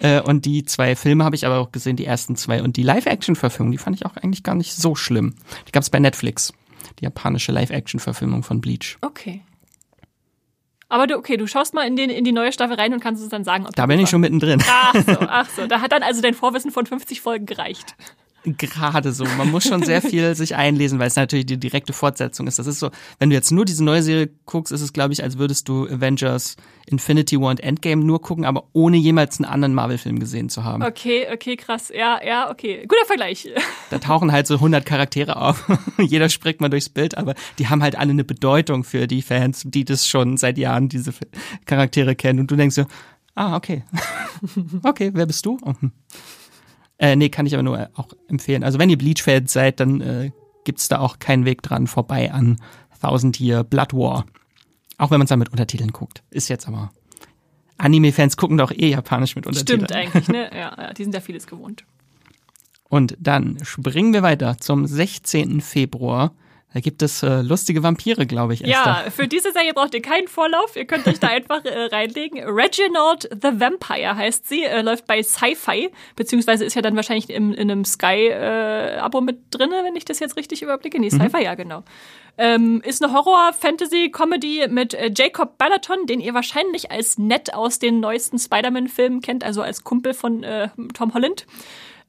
Äh, und die zwei Filme habe ich aber auch gesehen, die ersten zwei. Und die Live-Action-Verfilmung, die fand ich auch eigentlich gar nicht so schlimm. Die gab es bei Netflix. Die japanische Live-Action-Verfilmung von Bleach. Okay. Aber du, okay, du schaust mal in, den, in die neue Staffel rein und kannst uns dann sagen, ob Da bin ich schon mittendrin. Ach so, ach so. Da hat dann also dein Vorwissen von 50 Folgen gereicht. Gerade so. Man muss schon sehr viel sich einlesen, weil es natürlich die direkte Fortsetzung ist. Das ist so, wenn du jetzt nur diese neue Serie guckst, ist es, glaube ich, als würdest du Avengers Infinity War und Endgame nur gucken, aber ohne jemals einen anderen Marvel-Film gesehen zu haben. Okay, okay, krass. Ja, ja, okay. Guter Vergleich. Da tauchen halt so 100 Charaktere auf. Jeder springt mal durchs Bild, aber die haben halt alle eine Bedeutung für die Fans, die das schon seit Jahren diese Charaktere kennen. Und du denkst so, ah, okay. okay, wer bist du? Äh, nee, kann ich aber nur auch empfehlen. Also wenn ihr Bleach-Fans seid, dann äh, gibt's da auch keinen Weg dran vorbei an Thousand Year Blood War. Auch wenn man es dann mit Untertiteln guckt. Ist jetzt aber. Anime-Fans gucken doch eh japanisch mit Untertiteln. Stimmt eigentlich, ne? Ja, ja, die sind ja vieles gewohnt. Und dann springen wir weiter zum 16. Februar. Da gibt es äh, lustige Vampire, glaube ich. Esther. Ja, für diese Serie braucht ihr keinen Vorlauf. Ihr könnt euch da einfach äh, reinlegen. Reginald the Vampire heißt sie, äh, läuft bei Sci-Fi, beziehungsweise ist ja dann wahrscheinlich im, in einem Sky-Abo mit drinne, wenn ich das jetzt richtig überblicke. Nee, Sci-Fi, mhm. ja, genau. Ähm, ist eine Horror-Fantasy-Comedy mit äh, Jacob Balaton, den ihr wahrscheinlich als Ned aus den neuesten Spider-Man-Filmen kennt, also als Kumpel von äh, Tom Holland.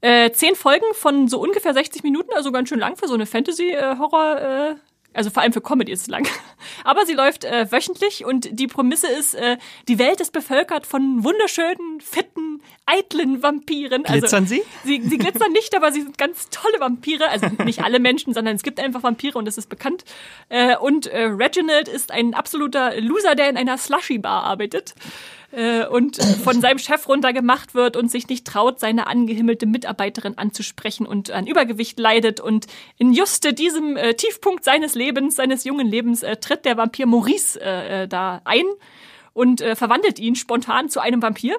Äh, zehn Folgen von so ungefähr 60 Minuten, also ganz schön lang für so eine Fantasy-Horror- äh, also vor allem für Comedy ist es lang. Aber sie läuft äh, wöchentlich und die Prämisse ist, äh, die Welt ist bevölkert von wunderschönen, fitten, eitlen Vampiren. Glitzern also, sie? sie? Sie glitzern nicht, aber sie sind ganz tolle Vampire. Also nicht alle Menschen, sondern es gibt einfach Vampire und das ist bekannt. Äh, und äh, Reginald ist ein absoluter Loser, der in einer Slushy-Bar arbeitet äh, und von seinem Chef runtergemacht wird und sich nicht traut, seine angehimmelte Mitarbeiterin anzusprechen und an Übergewicht leidet. Und in juste diesem äh, Tiefpunkt seines Lebens, seines jungen Lebens, äh, tritt der Vampir Maurice äh, äh da ein und verwandelt ihn spontan zu einem Vampir.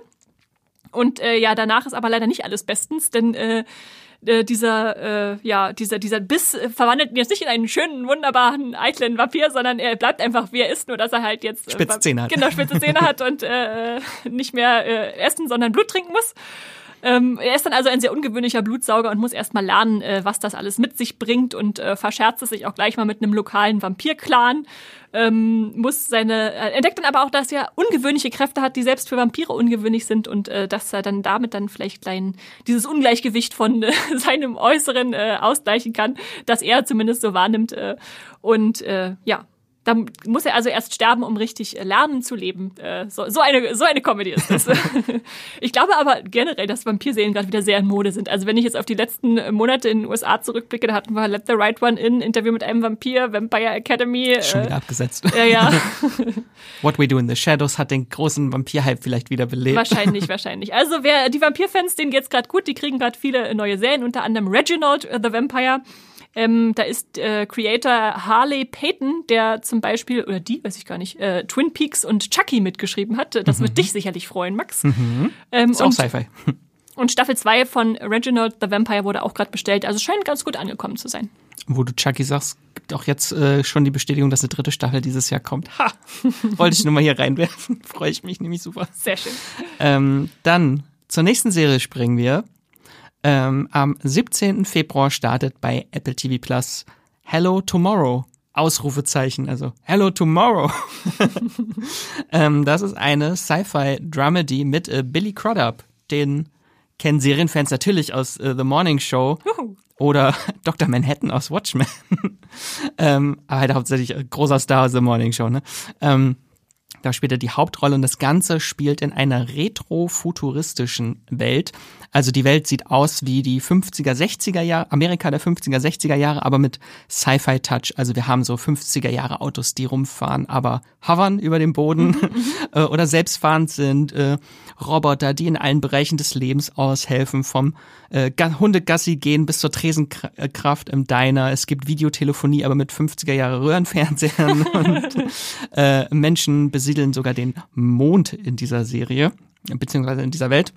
Und ja, danach ist aber leider nicht alles bestens, denn äh, äh, dieser, äh, ja, dieser, dieser Biss äh, verwandelt ihn jetzt nicht in einen schönen, wunderbaren, eitlen Vampir, sondern er bleibt einfach, wie er ist, nur dass er halt jetzt äh, spitze Zähne hat. Genau, spitze Zähne hat und äh, nicht mehr äh, essen, sondern Blut trinken muss. Ähm, er ist dann also ein sehr ungewöhnlicher Blutsauger und muss erstmal lernen, äh, was das alles mit sich bringt und äh, verscherzt es sich auch gleich mal mit einem lokalen Vampir-Clan. Ähm, muss seine, äh, entdeckt dann aber auch, dass er ungewöhnliche Kräfte hat, die selbst für Vampire ungewöhnlich sind und äh, dass er dann damit dann vielleicht klein, dieses Ungleichgewicht von äh, seinem Äußeren äh, ausgleichen kann, dass er zumindest so wahrnimmt. Und ja, da muss er also erst sterben, um richtig äh, lernen zu leben. Äh, so, so, eine, so eine Comedy ist das. ich glaube aber generell, dass Vampirserien gerade wieder sehr in Mode sind. Also wenn ich jetzt auf die letzten äh, Monate in den USA zurückblicke, da hatten wir Let the Right One in, Interview mit einem Vampir, Vampire Academy. Schon wieder abgesetzt. Ja, ja. What We Do in the Shadows hat den großen Vampir-Hype vielleicht wieder belebt. Wahrscheinlich, wahrscheinlich. Also wer die Vampir-Fans, denen geht's gerade gut. Die kriegen gerade viele neue Serien, unter anderem Reginald the Vampire. Ähm, da ist äh, Creator Harley Payton, der zum Beispiel, oder die, weiß ich gar nicht, äh, Twin Peaks und Chucky mitgeschrieben hat. Das mhm. wird dich sicherlich freuen, Max. Mhm. Ähm, ist auch Sci-Fi. Und Staffel 2 von Reginald the Vampire wurde auch gerade bestellt. Also scheint ganz gut angekommen zu sein. Wo du Chucky sagst, gibt auch jetzt äh, schon die Bestätigung, dass eine dritte Staffel dieses Jahr kommt. Ha! Wollte ich nur mal hier reinwerfen. Freue ich mich nämlich super. Sehr schön. Ähm, dann zur nächsten Serie springen wir. Ähm, am 17. Februar startet bei Apple TV Plus Hello Tomorrow. Ausrufezeichen, also Hello Tomorrow. ähm, das ist eine Sci-Fi-Dramedy mit äh, Billy Crudup. Den kennen Serienfans natürlich aus äh, The Morning Show oder Dr. Manhattan aus Watchmen. ähm, aber halt hauptsächlich äh, großer Star aus The Morning Show, ne? Ähm, da spielt er die Hauptrolle und das Ganze spielt in einer retro-futuristischen Welt. Also die Welt sieht aus wie die 50er, 60er Jahre, Amerika der 50er, 60er Jahre, aber mit Sci-Fi-Touch. Also wir haben so 50er Jahre Autos, die rumfahren, aber hovern über dem Boden äh, oder selbstfahrend sind. Äh, Roboter, die in allen Bereichen des Lebens aushelfen, vom äh, Hundegassi gehen bis zur Tresenkraft im Diner. Es gibt Videotelefonie, aber mit 50er Jahre Röhrenfernsehern und äh, Menschen besiedeln sogar den Mond in dieser Serie, beziehungsweise in dieser Welt,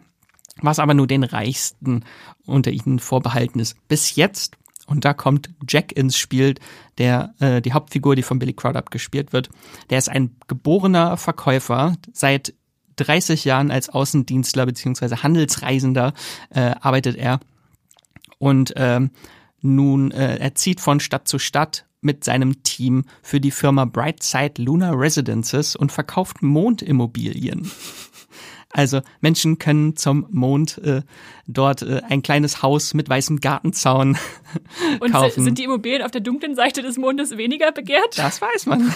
was aber nur den Reichsten unter ihnen vorbehalten ist. Bis jetzt Und da kommt Jack ins Spiel, der äh, die Hauptfigur, die von Billy Crudup gespielt wird. Der ist ein geborener Verkäufer. Seit 30 Jahren als Außendienstler beziehungsweise Handelsreisender äh, arbeitet er. Und ähm, nun, äh, er zieht von Stadt zu Stadt mit seinem Team für die Firma Brightside Lunar Residences und verkauft Mondimmobilien. Also Menschen können zum Mond äh, dort äh, ein kleines Haus mit weißem Gartenzaun Und kaufen. sind die Immobilien auf der dunklen Seite des Mondes weniger begehrt? Das weiß man.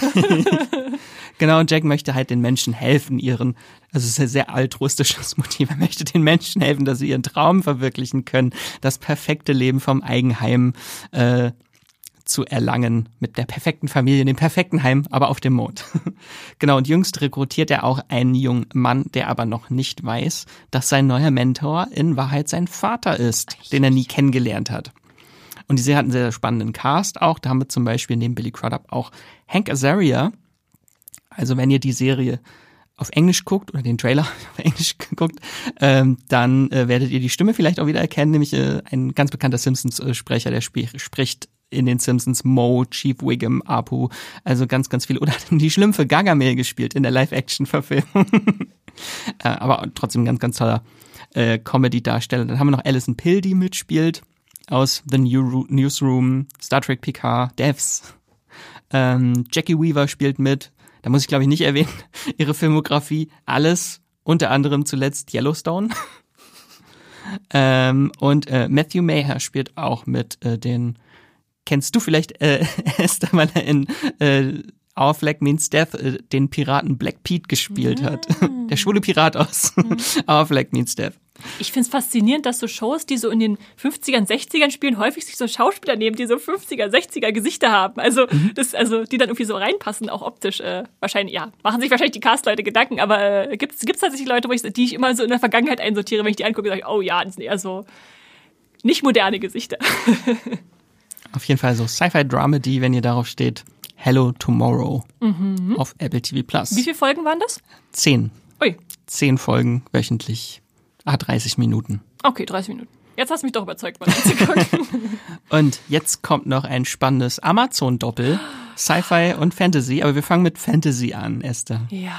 genau, und Jack möchte halt den Menschen helfen, ihren, also es ist ein sehr altruistisches Motiv, er möchte den Menschen helfen, dass sie ihren Traum verwirklichen können, das perfekte Leben vom Eigenheim äh, zu erlangen, mit der perfekten Familie, dem perfekten Heim, aber auf dem Mond. genau, und jüngst rekrutiert er auch einen jungen Mann, der aber noch nicht weiß, dass sein neuer Mentor in Wahrheit sein Vater ist, den er nie kennengelernt hat. Und die Serie hat einen sehr spannenden Cast auch. Da haben wir zum Beispiel neben Billy Crudup auch Hank Azaria. Also wenn ihr die Serie auf Englisch guckt oder den Trailer auf Englisch guckt, ähm, dann äh, werdet ihr die Stimme vielleicht auch wieder erkennen, nämlich äh, ein ganz bekannter Simpsons-Sprecher, der sp spricht in den Simpsons Mo, Chief Wiggum, Apu, also ganz, ganz viel. Oder hat die Schlümpfe Gargamel gespielt in der Live-Action-Verfilmung. äh, aber trotzdem ganz, ganz toller äh, Comedy-Darsteller. Dann haben wir noch Alison Pill, die mitspielt aus The New Newsroom, Star Trek PK, Devs. Ähm, Jackie Weaver spielt mit. Da muss ich, glaube ich, nicht erwähnen, ihre Filmografie. Alles, unter anderem zuletzt Yellowstone. ähm, und äh, Matthew Maher spielt auch mit äh, den kennst du vielleicht äh, Esther, weil er in äh, Our Flag Means Death äh, den Piraten Black Pete gespielt hat. Der schwule Pirat aus Our Flag Means Death. Ich finde es faszinierend, dass so Shows, die so in den 50ern, 60ern spielen, häufig sich so Schauspieler nehmen, die so 50er, 60er Gesichter haben. Also, das, also die dann irgendwie so reinpassen, auch optisch. Äh, wahrscheinlich, ja, machen sich wahrscheinlich die Cast-Leute Gedanken, aber äh, gibt es tatsächlich Leute, ich, die ich immer so in der Vergangenheit einsortiere, wenn ich die angucke, sage ich, oh ja, das sind eher so nicht moderne Gesichter. Auf jeden Fall so Sci-Fi-Dramedy, wenn ihr darauf steht. Hello Tomorrow auf Apple TV Plus. Wie viele Folgen waren das? Zehn. Ui, Zehn Folgen wöchentlich. Ah, 30 Minuten. okay, 30 Minuten. Jetzt hast du mich doch überzeugt, mal. Und jetzt kommt noch ein spannendes Amazon-Doppel. Sci-Fi und Fantasy. Aber wir fangen mit Fantasy an, Esther. ja.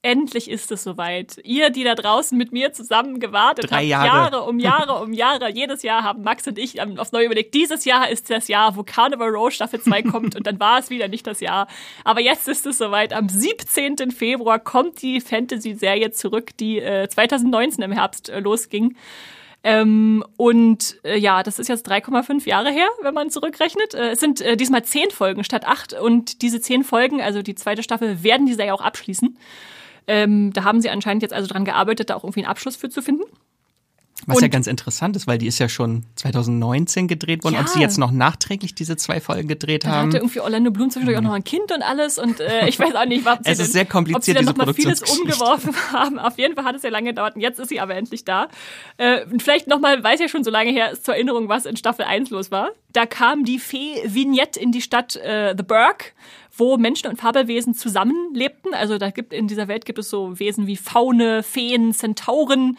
Endlich ist es soweit. Ihr, die da draußen mit mir zusammen gewartet Drei habt, Jahre. Jahre um Jahre um Jahre. Jedes Jahr haben Max und ich aufs Neue überlegt, dieses Jahr ist das Jahr, wo Carnival Row Staffel 2 kommt und dann war es wieder nicht das Jahr. Aber jetzt ist es soweit. Am 17. Februar kommt die Fantasy-Serie zurück, die äh, 2019 im Herbst äh, losging. Ähm, und äh, ja, das ist jetzt 3,5 Jahre her, wenn man zurückrechnet. Äh, es sind äh, diesmal zehn Folgen statt acht und diese zehn Folgen, also die zweite Staffel, werden die Serie auch abschließen. Ähm, da haben sie anscheinend jetzt also dran gearbeitet, da auch irgendwie einen Abschluss für zu finden. Was ja Und- ganz interessant ist, weil die ist ja schon 2019 gedreht worden. Ja. Ob sie jetzt noch nachträglich diese zwei Folgen gedreht Da haben. hatte irgendwie Orlando Bloom zwischendurch auch noch ein Kind und alles und äh, ich weiß auch nicht, was sie Es ist denn- sehr kompliziert, ob sie dann diese noch mal vieles umgeworfen haben. Auf jeden Fall hat es ja lange gedauert und jetzt ist sie aber endlich da. Äh, und vielleicht nochmal, weil es ja schon so lange her ist, zur Erinnerung, was in Staffel 1 los war. Da kam die Fee Vignette in die Stadt äh, The Burg, wo Menschen und Fabelwesen zusammenlebten. Also da gibt in dieser Welt gibt es so Wesen wie Faune, Feen, Zentauren.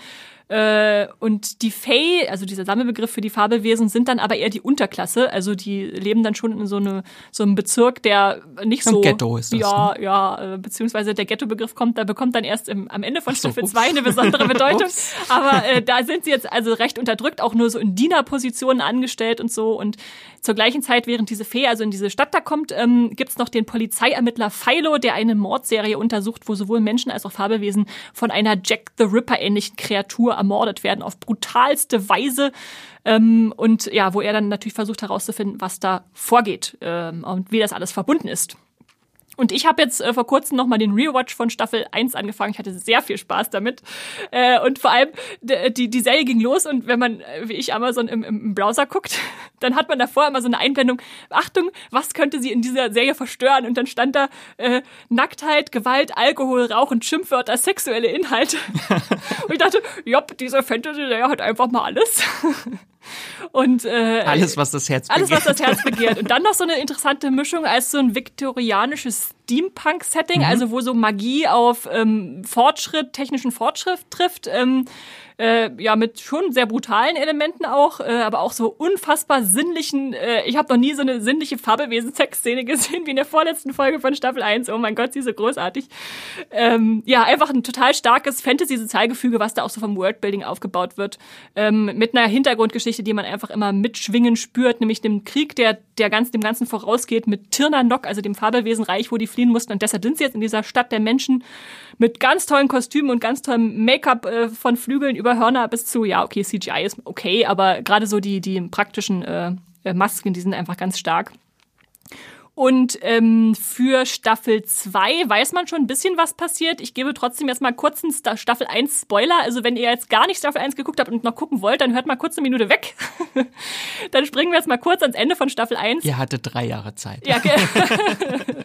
Äh, und die Fae, also dieser Sammelbegriff für die Fabelwesen, sind dann aber eher die Unterklasse. Also die leben dann schon in so, eine, so einem Bezirk, der nicht So ein. Ghetto ist das, Ja, ja, äh, beziehungsweise der Ghetto-Begriff kommt, da bekommt dann erst im, am Ende von so, Staffel ups. 2 eine besondere Bedeutung. Ups. Aber äh, da sind sie jetzt also recht unterdrückt, auch nur so in Dienerpositionen angestellt und so. Und zur gleichen Zeit, während diese Fee also in diese Stadt da kommt, ähm, gibt's noch den Polizeiermittler Philo, der eine Mordserie untersucht, wo sowohl Menschen als auch Fabelwesen von einer Jack the Ripper-ähnlichen Kreatur ermordet werden, auf brutalste Weise. Ähm, und ja, wo er dann natürlich versucht herauszufinden, was da vorgeht ähm, und wie das alles verbunden ist. Und ich habe jetzt äh, vor kurzem nochmal den Rewatch von Staffel 1 angefangen. Ich hatte sehr viel Spaß damit. Äh, und vor allem, die, die Serie ging los und wenn man, äh, wie ich, Amazon im, im Browser guckt, dann hat man davor immer so eine Einblendung, Achtung, was könnte sie in dieser Serie verstören? Und dann stand da äh, Nacktheit, Gewalt, Alkohol, Rauch und Schimpfwörter, sexuelle Inhalte. und ich dachte, jopp, diese Fantasy-Serie hat einfach mal alles. und äh, Alles, was das Herz alles, was begehrt. das Herz begehrt. Und dann noch so eine interessante Mischung als so ein viktorianisches Steampunk-Setting, mhm. also wo so Magie auf ähm, Fortschritt, technischen Fortschritt trifft. Ähm, äh, ja mit schon sehr brutalen Elementen auch, äh, aber auch so unfassbar sinnlichen. Äh, ich habe noch nie so eine sinnliche Fabelwesen-Sexszene gesehen wie in der vorletzten Folge von Staffel 1. Oh mein Gott, sie ist so großartig. Ähm, ja, einfach ein total starkes Fantasy-Sozialgefüge, was da auch so vom Worldbuilding aufgebaut wird, ähm, mit einer Hintergrundgeschichte, die man einfach immer mitschwingen spürt, nämlich dem Krieg, der der ganz dem Ganzen vorausgeht, mit Tirnanok, also dem Fabelwesenreich, wo die fliehen mussten. Und deshalb sind sie jetzt in dieser Stadt der Menschen mit ganz tollen Kostümen und ganz tollem Make-up äh, von Flügeln über Hörner bis zu, ja, okay, CGI ist okay, aber gerade so die, die praktischen äh, äh Masken, die sind einfach ganz stark. Und ähm, für Staffel 2 weiß man schon ein bisschen, was passiert. Ich gebe trotzdem jetzt mal kurz einen Staffel 1 Spoiler. Also wenn ihr jetzt gar nicht Staffel 1 geguckt habt und noch gucken wollt, dann hört mal kurz eine Minute weg. dann springen wir jetzt mal kurz ans Ende von Staffel 1. Ihr hattet drei Jahre Zeit. Ja, okay.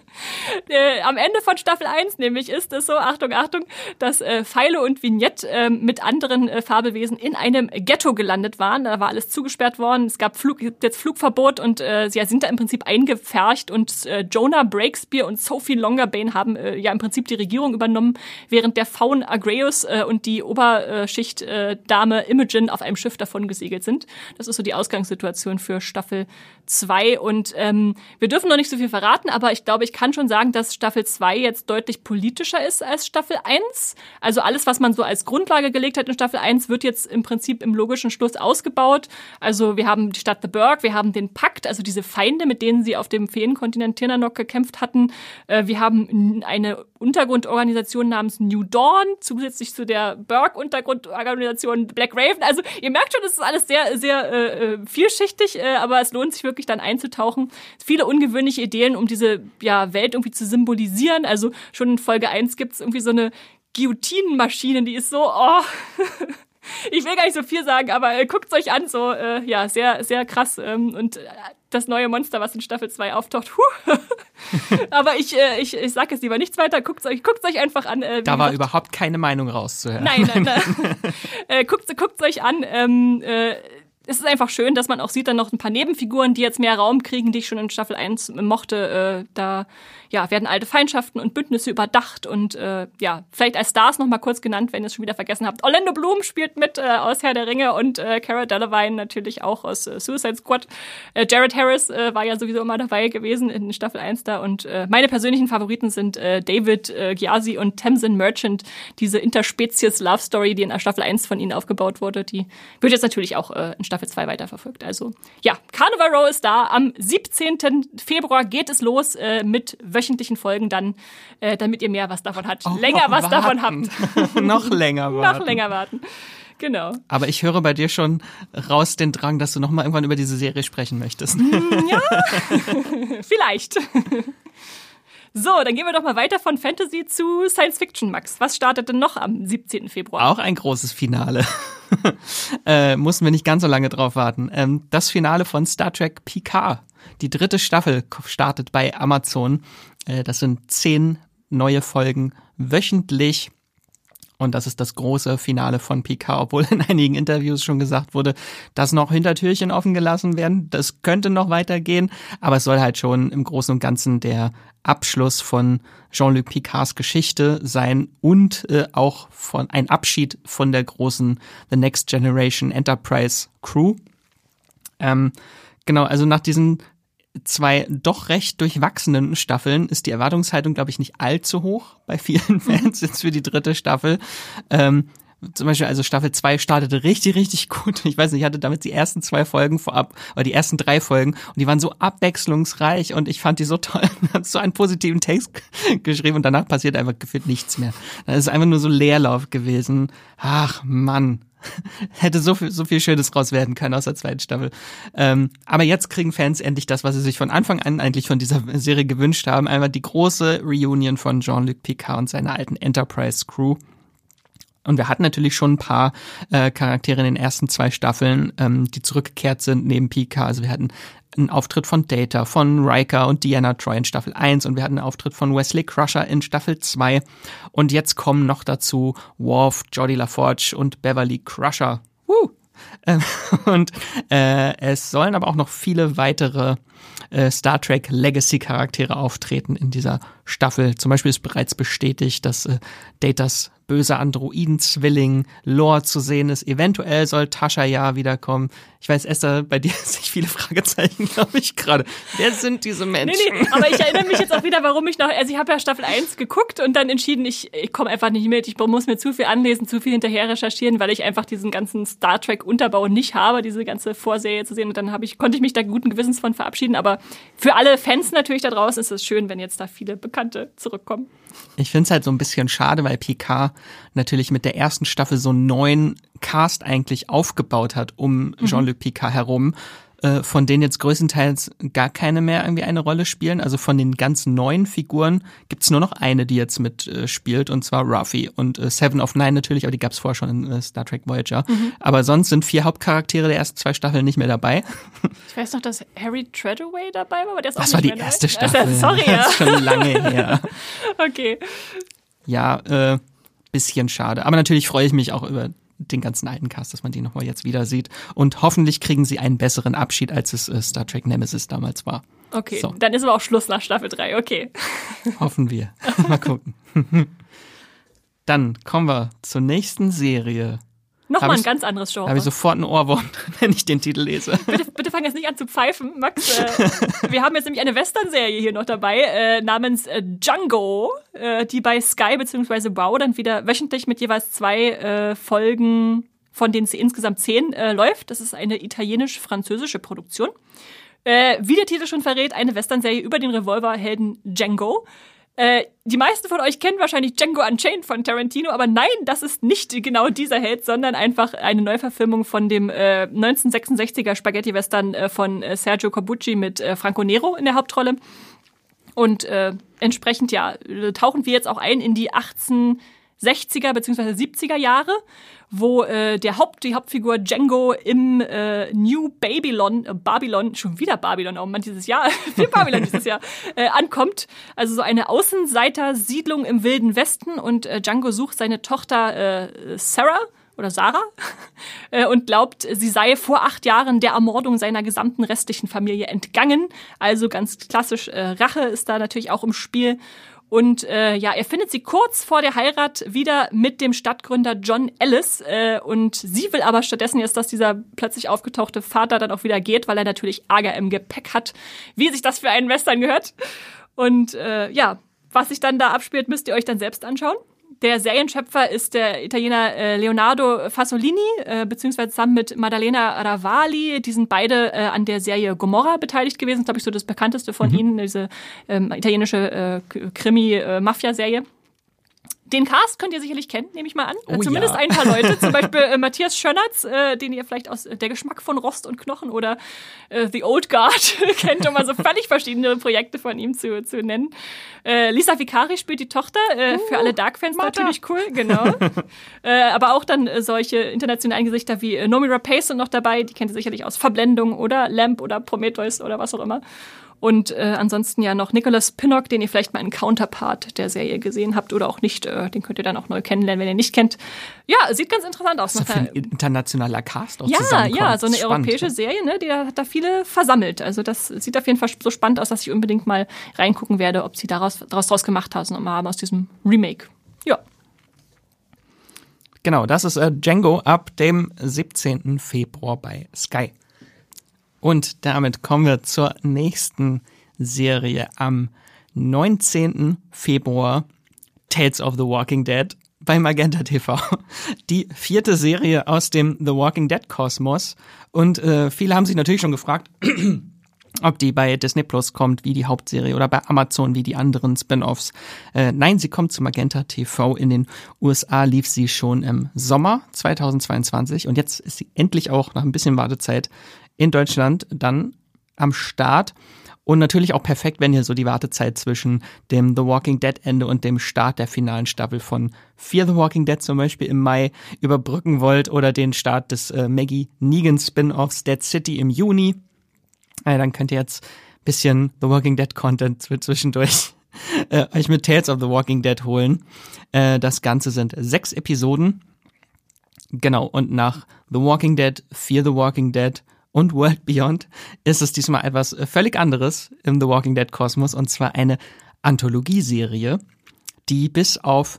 äh, am Ende von Staffel 1 nämlich ist es so, Achtung, Achtung, dass äh, Pfeile und Vignette äh, mit anderen äh, Fabelwesen in einem Ghetto gelandet waren. Da war alles zugesperrt worden. Es gab Flug, jetzt Flugverbot und äh, sie sind da im Prinzip eingepfercht und und äh, Jonah Breakspear und Sophie Longerbane haben äh, ja im Prinzip die Regierung übernommen, während der Faun Agreus äh, und die Oberschicht-Dame äh, Imogen auf einem Schiff davon gesegelt sind. Das ist so die Ausgangssituation für Staffel 2 und ähm, wir dürfen noch nicht so viel verraten, aber ich glaube, ich kann schon sagen, dass Staffel 2 jetzt deutlich politischer ist als Staffel 1. Also alles, was man so als Grundlage gelegt hat in Staffel 1, wird jetzt im Prinzip im logischen Schluss ausgebaut. Also wir haben die Stadt The Burg, wir haben den Pakt, also diese Feinde, mit denen sie auf dem Feenkontinent Kontinent Tirnanok gekämpft hatten. Äh, wir haben eine Untergrundorganisation namens New Dawn, zusätzlich zu der Burke-Untergrundorganisation Black Raven. Also ihr merkt schon, es ist alles sehr, sehr äh, äh, vielschichtig, äh, aber es lohnt sich wirklich dann einzutauchen. Viele ungewöhnliche Ideen, um diese ja, Welt irgendwie zu symbolisieren. Also schon in Folge 1 gibt es irgendwie so eine Guillotinenmaschine, die ist so, oh. ich will gar nicht so viel sagen, aber äh, guckt euch an, so, äh, ja, sehr, sehr krass. Ähm, und äh, das neue Monster, was in Staffel 2 auftaucht. Aber ich, äh, ich, ich sage jetzt lieber nichts weiter. Guckt euch, euch einfach an. Äh, da war gesagt. überhaupt keine Meinung rauszuhören. Nein, nein, nein. äh, guckt, guckt euch an. Ähm, äh, es ist einfach schön, dass man auch sieht, dann noch ein paar Nebenfiguren, die jetzt mehr Raum kriegen, die ich schon in Staffel 1 mochte. Äh, da ja, werden alte Feindschaften und Bündnisse überdacht und äh, ja, vielleicht als Stars noch mal kurz genannt, wenn ihr es schon wieder vergessen habt. Orlando Bloom spielt mit äh, aus Herr der Ringe und äh, Cara Delevingne natürlich auch aus äh, Suicide Squad. Äh, Jared Harris äh, war ja sowieso immer dabei gewesen in Staffel 1 da und äh, meine persönlichen Favoriten sind äh, David äh, Gyasi und Tamsin Merchant, diese Interspezies Love Story, die in Staffel 1 von ihnen aufgebaut wurde, die wird jetzt natürlich auch äh, in Staffel 2 weiterverfolgt. Also ja, Carnival Row ist da. Am 17. Februar geht es los äh, mit wöchentlichen Folgen dann, äh, damit ihr mehr was davon habt. Länger was warten. davon habt. noch länger warten. noch länger warten. Genau. Aber ich höre bei dir schon raus den Drang, dass du noch mal irgendwann über diese Serie sprechen möchtest. Mm, ja, vielleicht. So, dann gehen wir doch mal weiter von Fantasy zu Science Fiction, Max. Was startet denn noch am 17. Februar? Auch ein großes Finale. äh, mussten wir nicht ganz so lange drauf warten. Ähm, das Finale von Star Trek Picard. Die dritte Staffel startet bei Amazon. Äh, das sind zehn neue Folgen wöchentlich. Und das ist das große Finale von Picard, obwohl in einigen Interviews schon gesagt wurde, dass noch Hintertürchen offen gelassen werden. Das könnte noch weitergehen, aber es soll halt schon im Großen und Ganzen der Abschluss von Jean-Luc Picards Geschichte sein und äh, auch von ein Abschied von der großen The Next Generation Enterprise Crew. Ähm, genau, also nach diesen zwei doch recht durchwachsenen Staffeln ist die Erwartungshaltung, glaube ich, nicht allzu hoch bei vielen Fans jetzt für die dritte Staffel. Ähm, zum Beispiel, also Staffel 2 startete richtig, richtig gut. Ich weiß nicht, ich hatte damit die ersten zwei Folgen vorab, oder die ersten drei Folgen, und die waren so abwechslungsreich und ich fand die so toll. hat so einen positiven Text geschrieben und danach passiert einfach gefühlt nichts mehr. Das ist einfach nur so Leerlauf gewesen. Ach Mann, hätte so viel, so viel Schönes raus werden können aus der zweiten Staffel. Ähm, aber jetzt kriegen Fans endlich das, was sie sich von Anfang an eigentlich von dieser Serie gewünscht haben. Einmal die große Reunion von Jean-Luc Picard und seiner alten Enterprise Crew. Und wir hatten natürlich schon ein paar äh, Charaktere in den ersten zwei Staffeln, ähm, die zurückgekehrt sind neben Picard. Also wir hatten einen Auftritt von Data, von Riker und Diana Troy in Staffel 1 und wir hatten einen Auftritt von Wesley Crusher in Staffel 2. Und jetzt kommen noch dazu Worf, Jodie LaForge und Beverly Crusher. Woo! Ähm, und äh, es sollen aber auch noch viele weitere äh, Star Trek Legacy Charaktere auftreten in dieser Staffel. Zum Beispiel ist bereits bestätigt, dass äh, Datas böser Androiden-Zwilling Lore zu sehen ist. Eventuell soll Tascha ja wiederkommen. Ich weiß, Esther, bei dir sich viele Fragezeichen, glaube ich, gerade. Wer sind diese Menschen? Nee, nee, aber ich erinnere mich jetzt auch wieder, warum ich noch, also ich habe ja Staffel 1 geguckt und dann entschieden, ich, ich komme einfach nicht mit. Ich muss mir zu viel anlesen, zu viel hinterher recherchieren, weil ich einfach diesen ganzen Star Trek-Unterbau nicht habe, diese ganze Vorserie zu sehen. Und dann habe ich, konnte ich mich da guten Gewissens von verabschieden. Aber für alle Fans natürlich da draußen ist es schön, wenn jetzt da viele Bekannte zurückkommen. Ich finde es halt so ein bisschen schade, weil PK natürlich mit der ersten Staffel so einen neuen Cast eigentlich aufgebaut hat um mhm. Jean-Luc Picard herum von denen jetzt größtenteils gar keine mehr irgendwie eine Rolle spielen. Also von den ganz neuen Figuren gibt's nur noch eine, die jetzt mitspielt, äh, und zwar Ruffy. Und äh, Seven of Nine natürlich, aber die gab's vorher schon in äh, Star Trek Voyager. Mhm. Aber sonst sind vier Hauptcharaktere der ersten zwei Staffeln nicht mehr dabei. Ich weiß noch, dass Harry Treadaway dabei war, aber der ist das auch nicht war die erste dabei. Staffel. Also, sorry, ja. Das ist schon lange her. okay. Ja, äh, bisschen schade. Aber natürlich freue ich mich auch über den ganzen alten Cast, dass man die nochmal jetzt wieder sieht. Und hoffentlich kriegen sie einen besseren Abschied, als es äh, Star Trek Nemesis damals war. Okay, so. dann ist aber auch Schluss nach Staffel 3, okay. Hoffen wir. Mal gucken. dann kommen wir zur nächsten Serie. Nochmal ein ganz anderes Genre. Habe ich sofort ein Ohrwurm, wenn ich den Titel lese. Bitte, bitte fang jetzt nicht an zu pfeifen, Max. Äh, wir haben jetzt nämlich eine Western-Serie hier noch dabei, äh, namens äh, Django, äh, die bei Sky bzw. Wow dann wieder wöchentlich mit jeweils zwei äh, Folgen, von denen sie insgesamt zehn äh, läuft. Das ist eine italienisch-französische Produktion. Äh, wie der Titel schon verrät, eine Western-Serie über den Revolverhelden Django. Äh, die meisten von euch kennen wahrscheinlich Django Unchained von Tarantino, aber nein, das ist nicht genau dieser Held, sondern einfach eine Neuverfilmung von dem äh, 1966er Spaghetti-Western äh, von äh, Sergio Corbucci mit äh, Franco Nero in der Hauptrolle. Und entsprechend, ja, tauchen wir jetzt auch ein in die 1860er bzw. 70er Jahre wo äh, der Haupt, die Hauptfigur Django im äh, New Babylon, äh, Babylon, schon wieder Babylon, oh man, dieses Jahr, viel Babylon dieses Jahr, äh, ankommt. Also so eine Außenseiter-Siedlung im Wilden Westen und äh, Django sucht seine Tochter äh, Sarah oder Sarah und glaubt, sie sei vor acht Jahren der Ermordung seiner gesamten restlichen Familie entgangen. Also ganz klassisch, Rache ist da natürlich auch im Spiel. Und äh, ja, er findet sie kurz vor der Heirat wieder mit dem Stadtgründer John Ellis. Äh, und sie will aber stattdessen jetzt, dass dieser plötzlich aufgetauchte Vater dann auch wieder geht, weil er natürlich Ärger im Gepäck hat, wie sich das für einen Western gehört. Und äh, ja, was sich dann da abspielt, müsst ihr euch dann selbst anschauen. Der Serienschöpfer ist der Italiener äh, Leonardo Fasolini, äh, beziehungsweise zusammen mit Maddalena Ravali. Die sind beide äh, an der Serie Gomorra beteiligt gewesen. glaube ich, so das bekannteste von mhm. ihnen, diese ähm, italienische äh, Krimi-Mafia-Serie. Äh, den Cast könnt ihr sicherlich kennen, nehme ich mal an. Oh, Zumindest ja. ein paar Leute. Zum Beispiel äh, Matthias Schönertz, äh, den ihr vielleicht aus Der Geschmack von Rost und Knochen oder äh, The Old Guard kennt, um mal so völlig verschiedene Projekte von ihm zu, zu nennen. Äh, Lisa Vicari spielt die Tochter, äh, uh, für alle Dark-Fans natürlich cool, genau. äh, aber auch dann äh, solche internationalen Gesichter wie äh, Nomi Rapace sind noch dabei, die kennt ihr sicherlich aus Verblendung oder Lamp oder Prometheus oder was auch immer. Und äh, ansonsten ja noch Nicholas Pinnock, den ihr vielleicht mal in Counterpart der Serie gesehen habt oder auch nicht. Äh, den könnt ihr dann auch neu kennenlernen, wenn ihr nicht kennt. Ja, sieht ganz interessant aus. Das ist ein internationaler Cast auch Ja, ja, so eine spannend, europäische Serie, ne, die hat da viele versammelt. Also das sieht auf jeden Fall so spannend aus, dass ich unbedingt mal reingucken werde, ob sie daraus, daraus draus gemacht haben, haben aus diesem Remake. Ja. Genau, das ist äh, Django ab dem 17. Februar bei Sky. Und damit kommen wir zur nächsten Serie am 19. Februar. Tales of the Walking Dead bei Magenta TV. Die vierte Serie aus dem The Walking Dead Kosmos. Und äh, viele haben sich natürlich schon gefragt, ob die bei Disney Plus kommt wie die Hauptserie oder bei Amazon wie die anderen Spin-offs. Äh, nein, sie kommt zu Magenta TV. In den USA lief sie schon im Sommer 2022 und jetzt ist sie endlich auch nach ein bisschen Wartezeit in Deutschland dann am Start. Und natürlich auch perfekt, wenn ihr so die Wartezeit zwischen dem The Walking Dead Ende und dem Start der finalen Staffel von Fear the Walking Dead zum Beispiel im Mai überbrücken wollt oder den Start des äh, Maggie Negan Spin-offs Dead City im Juni. Äh, dann könnt ihr jetzt bisschen The Walking Dead Content zwischendurch äh, euch mit Tales of the Walking Dead holen. Äh, das Ganze sind sechs Episoden Genau, und nach The Walking Dead, Fear the Walking Dead und World Beyond ist es diesmal etwas äh, völlig anderes im The Walking Dead Kosmos und zwar eine Anthologieserie, die bis auf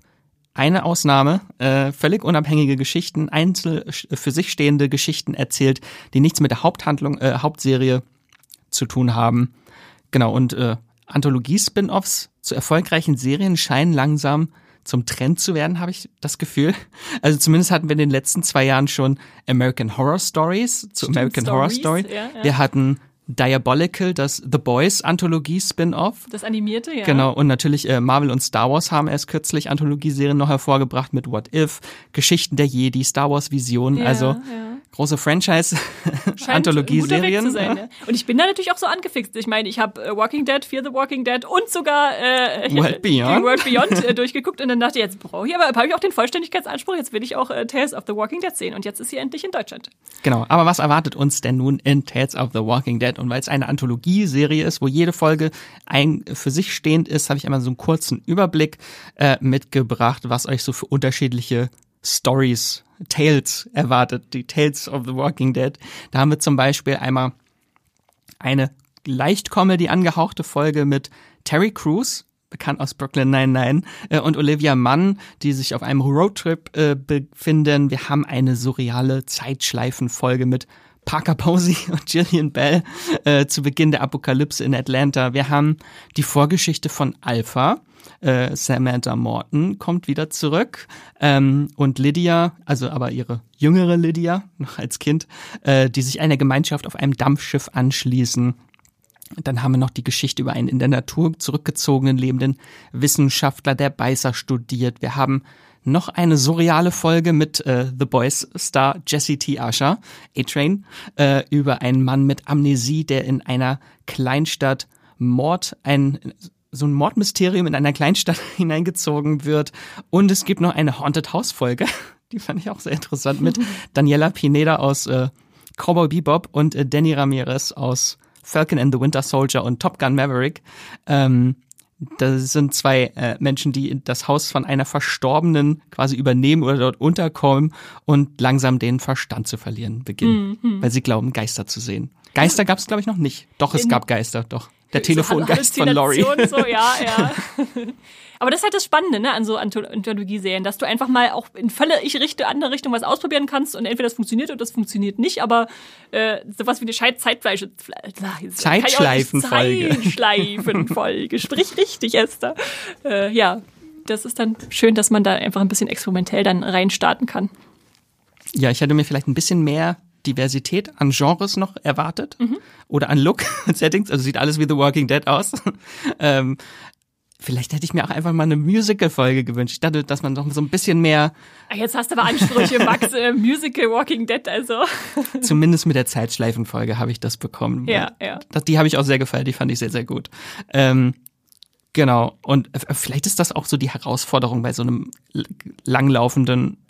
eine Ausnahme, äh, völlig unabhängige Geschichten, einzel für sich stehende Geschichten erzählt, die nichts mit der Haupthandlung, äh, Hauptserie zu tun haben. Genau, und äh, Anthologie-Spin-Offs zu erfolgreichen Serien scheinen langsam zum Trend zu werden, habe ich das Gefühl. Also zumindest hatten wir in den letzten zwei Jahren schon American Horror Stories zu Stimmt, American Horror Stories, Story. ja, ja. Wir hatten Diabolical, das The Boys Anthologie Spin-off. Das animierte, ja. Genau, und natürlich äh, Marvel und Star Wars haben erst kürzlich Anthologieserien noch hervorgebracht mit What If, Geschichten der Jedi, Star Wars Vision, Ja, also ja. Große Franchise-Anthologieserien. zu sein, ja. Und ich bin da natürlich auch so angefixt. Ich meine, ich habe äh, Walking Dead, Fear the Walking Dead und sogar äh, World Beyond. World Beyond äh, durchgeguckt und dann dachte ich, jetzt brauche ich aber habe ich auch den Vollständigkeitsanspruch, jetzt will ich auch äh, Tales of the Walking Dead sehen und jetzt ist sie endlich in Deutschland. Genau, aber was erwartet uns denn nun in Tales of the Walking Dead? Und weil es eine Anthologieserie ist, wo jede Folge ein, für sich stehend ist, habe ich einmal so einen kurzen Überblick äh, mitgebracht, was euch so für unterschiedliche Stories, Tales erwartet, die Tales of the Walking Dead. Da haben wir zum Beispiel einmal eine leicht Comedy angehauchte Folge mit Terry Crews, bekannt aus Brooklyn 99, äh, und Olivia Munn, die sich auf einem Roadtrip äh, befinden. Wir haben eine surreale Zeitschleifenfolge mit Parker Posey und Gillian Bell äh, zu Beginn der Apokalypse in Atlanta. Wir haben die Vorgeschichte von Alpha. Äh, Samantha Morton kommt wieder zurück ähm, und Lydia, also aber ihre jüngere Lydia, noch als Kind, äh, die sich einer Gemeinschaft auf einem Dampfschiff anschließen. Dann haben wir noch die Geschichte über einen in der Natur zurückgezogenen lebenden Wissenschaftler, der Beißer studiert. Wir haben noch eine surreale Folge mit äh, The Boys Star Jesse T. Asher, A-Train, äh, über einen Mann mit Amnesie, der in einer Kleinstadt Mord, ein so ein Mordmysterium in einer Kleinstadt hineingezogen wird. Und es gibt noch eine Haunted House Folge, die fand ich auch sehr interessant, mit Daniela Pineda aus äh, Cowboy Bebop und äh, Danny Ramirez aus Falcon and the Winter Soldier und Top Gun Maverick. Ähm, das sind zwei äh, Menschen, die das Haus von einer Verstorbenen quasi übernehmen oder dort unterkommen und langsam den Verstand zu verlieren beginnen, weil sie glauben, Geister zu sehen. Geister gab es, glaube ich, noch nicht. Doch, es In- gab Geister, doch. Der So Telefongeist von Laurie. So, ja, ja. Aber das ist halt das Spannende, ne, an so Anthol- Anthologieserien, dass du einfach mal auch in völlig Richtung, andere Richtung was ausprobieren kannst und entweder das funktioniert oder das funktioniert nicht, aber äh, sowas wie eine Scheit Zeitfleisch Zeitschleifenfolge. Zeitschleifenfolge. Sprich richtig, Esther. Äh, ja, das ist dann schön, dass man da einfach ein bisschen experimentell dann reinstarten kann. Ja, ich hätte mir vielleicht ein bisschen mehr Diversität an Genres noch erwartet oder an Look und Settings. Also sieht alles wie The Walking Dead aus. ähm, vielleicht hätte ich mir auch einfach mal eine Musical-Folge gewünscht. Ich dachte, dass man noch so ein bisschen mehr, Jetzt hast du aber Ansprüche, Max, äh, Musical Walking Dead, also. zumindest mit der Zeitschleifenfolge habe ich das bekommen. Ja, ja. Das, die habe ich auch sehr gefallen, die fand ich sehr, sehr gut. Ähm, genau, und äh, vielleicht ist das auch so die Herausforderung bei so einem langlaufenden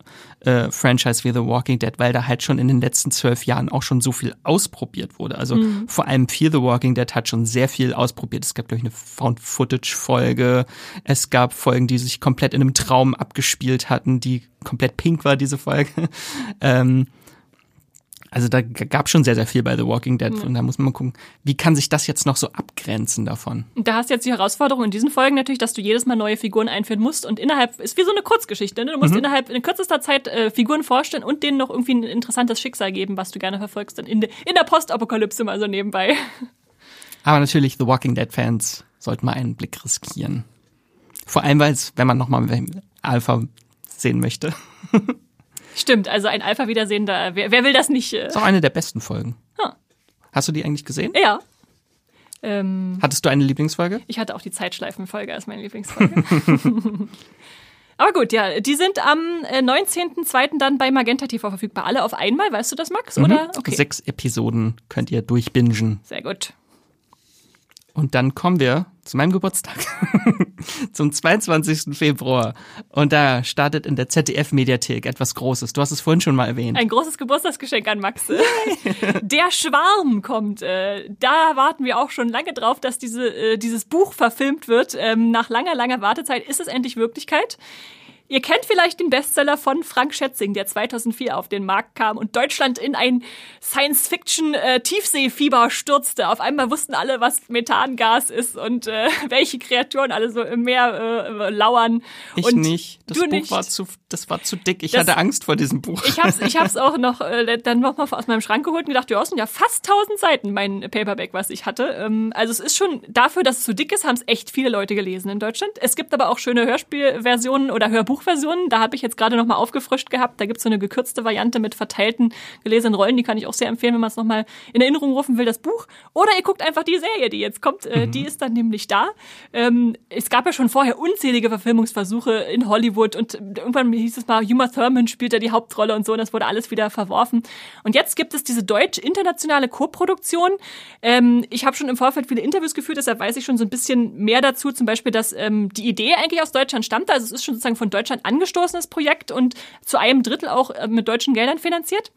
äh, Franchise wie The Walking Dead, weil da halt schon in den letzten zwölf Jahren auch schon so viel ausprobiert wurde. Also vor allem Fear the Walking Dead hat schon sehr viel ausprobiert. Es gab, glaube ich, eine Found-Footage-Folge. Es gab Folgen, die sich komplett in einem Traum abgespielt hatten, die komplett pink war, diese Folge. ähm, also da gab schon sehr, sehr viel bei The Walking Dead. Und da muss man mal gucken, wie kann sich das jetzt noch so abgrenzen davon? Da hast du jetzt die Herausforderung in diesen Folgen natürlich, dass du jedes Mal neue Figuren einführen musst und innerhalb, ist wie so eine Kurzgeschichte, ne? Du musst innerhalb in kürzester Zeit äh, Figuren vorstellen und denen noch irgendwie ein interessantes Schicksal geben, was du gerne verfolgst, dann in, de, in der Postapokalypse mal so nebenbei. Aber natürlich, The Walking Dead-Fans sollten mal einen Blick riskieren. Vor allem, weil es, wenn man nochmal Alpha sehen möchte, Stimmt, also ein Alpha-Wiedersehen, da, wer, wer will das nicht? Äh, ist auch eine der besten Folgen. Ha. Hast du die eigentlich gesehen? ja. Ähm, Hattest du eine Lieblingsfolge? ich hatte auch die Zeitschleifenfolge als meine Lieblingsfolge. Aber gut, ja, die sind am äh, 19.02. dann bei Magenta TV verfügbar. Alle auf einmal, weißt du das, Max? Oder? Okay. Sechs Episoden könnt ihr durchbingen. Sehr gut. Und dann kommen wir zu meinem Geburtstag. Zum 22. Februar. Und da startet in der ZDF-Mediathek etwas Großes. Du hast es vorhin schon mal erwähnt. Ein großes Geburtstagsgeschenk an Max. Der Schwarm kommt. Äh, da warten wir auch schon lange drauf, dass diese, äh, dieses Buch verfilmt wird. Ähm, nach langer, langer Wartezeit ist es endlich Wirklichkeit. Ihr kennt vielleicht den Bestseller von Frank Schätzing, der 2004 auf den Markt kam und Deutschland in ein Science-Fiction-Tiefseefieber stürzte. Auf einmal wussten alle, was Methangas ist und äh, welche Kreaturen alle so im Meer äh, lauern. Ich und nicht. Das Buch nicht. war zu, das war zu dick. Ich Das- hatte Angst vor diesem Buch. Ich hab's, ich hab's auch noch äh, dann noch mal aus meinem Schrank geholt und gedacht, ja, sind ja fast 1000 Seiten mein Paperback, was ich hatte. Ähm, also es ist schon dafür, dass es so dick ist, haben es echt viele Leute gelesen in Deutschland. Es gibt aber auch schöne Hörspielversionen oder Hörbuchversionen. Da habe ich jetzt gerade noch mal aufgefrischt gehabt. Da gibt's so eine gekürzte Variante mit verteilten gelesenen Rollen. Die kann ich auch sehr empfehlen, wenn man es noch mal in Erinnerung rufen will, das Buch. Oder ihr guckt einfach die Serie, die jetzt kommt. Äh, Die ist dann nämlich da. Ähm, es gab ja schon vorher unzählige Verfilmungsversuche in Hollywood und irgendwann hieß es mal, Uma Thurman spielt ja die Hauptrolle und so. Und das wurde alles wieder verworfen. Und jetzt gibt es diese deutsch-internationale Co-Produktion. Ähm, ich habe schon im Vorfeld viele Interviews geführt, deshalb weiß ich schon so ein bisschen mehr dazu. Zum Beispiel, dass ähm, die Idee eigentlich aus Deutschland stammte. Also es ist schon sozusagen von Deutschland angestoßenes Projekt und zu einem Drittel auch äh, mit deutschen Geldern finanziert.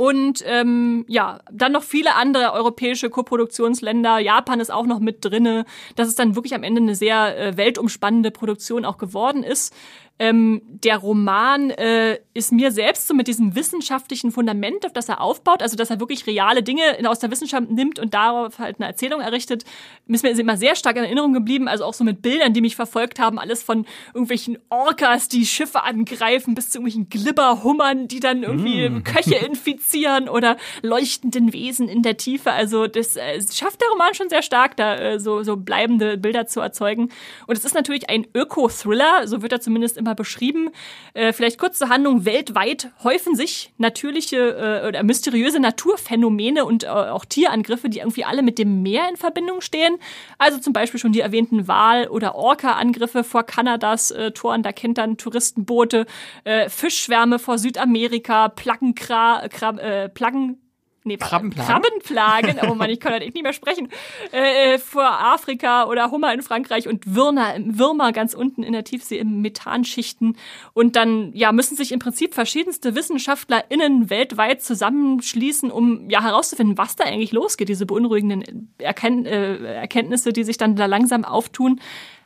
Und ähm, ja, dann noch viele andere europäische Koproduktionsländer. Japan ist auch noch mit drinne, dass es dann wirklich am Ende eine sehr äh, weltumspannende Produktion auch geworden ist. Ähm, der Roman äh, ist mir selbst so mit diesem wissenschaftlichen Fundament, auf das er aufbaut, also dass er wirklich reale Dinge in- aus der Wissenschaft nimmt und darauf halt eine Erzählung errichtet, ist mir immer sehr stark in Erinnerung geblieben. Also auch so mit Bildern, die mich verfolgt haben, alles von irgendwelchen Orcas, die Schiffe angreifen, bis zu irgendwelchen Glibberhummern, die dann irgendwie Köche infizieren oder leuchtenden Wesen in der Tiefe. Also das äh, schafft der Roman schon sehr stark, da äh, so, so bleibende Bilder zu erzeugen. Und es ist natürlich ein Öko-Thriller, so wird er zumindest immer beschrieben. Äh, vielleicht kurz zur Handlung. Weltweit häufen sich natürliche äh, oder mysteriöse Naturphänomene und äh, auch Tierangriffe, die irgendwie alle mit dem Meer in Verbindung stehen. Also zum Beispiel schon die erwähnten Wal- oder Orca-Angriffe vor Kanadas äh, Toren, da kennt dann Touristenboote, äh, Fischschwärme vor Südamerika, Plaggenkra, äh, Plaggen, Nee, Krabbenplagen? Krabbenplagen. Oh Mann, ich kann halt echt nicht mehr sprechen. Äh, vor Afrika oder Hummer in Frankreich und Würmer, Würmer ganz unten in der Tiefsee im Methanschichten. Und dann, ja, müssen sich im Prinzip verschiedenste WissenschaftlerInnen weltweit zusammenschließen, um ja herauszufinden, was da eigentlich losgeht. Diese beunruhigenden äh, Erkenntnisse, die sich dann da langsam auftun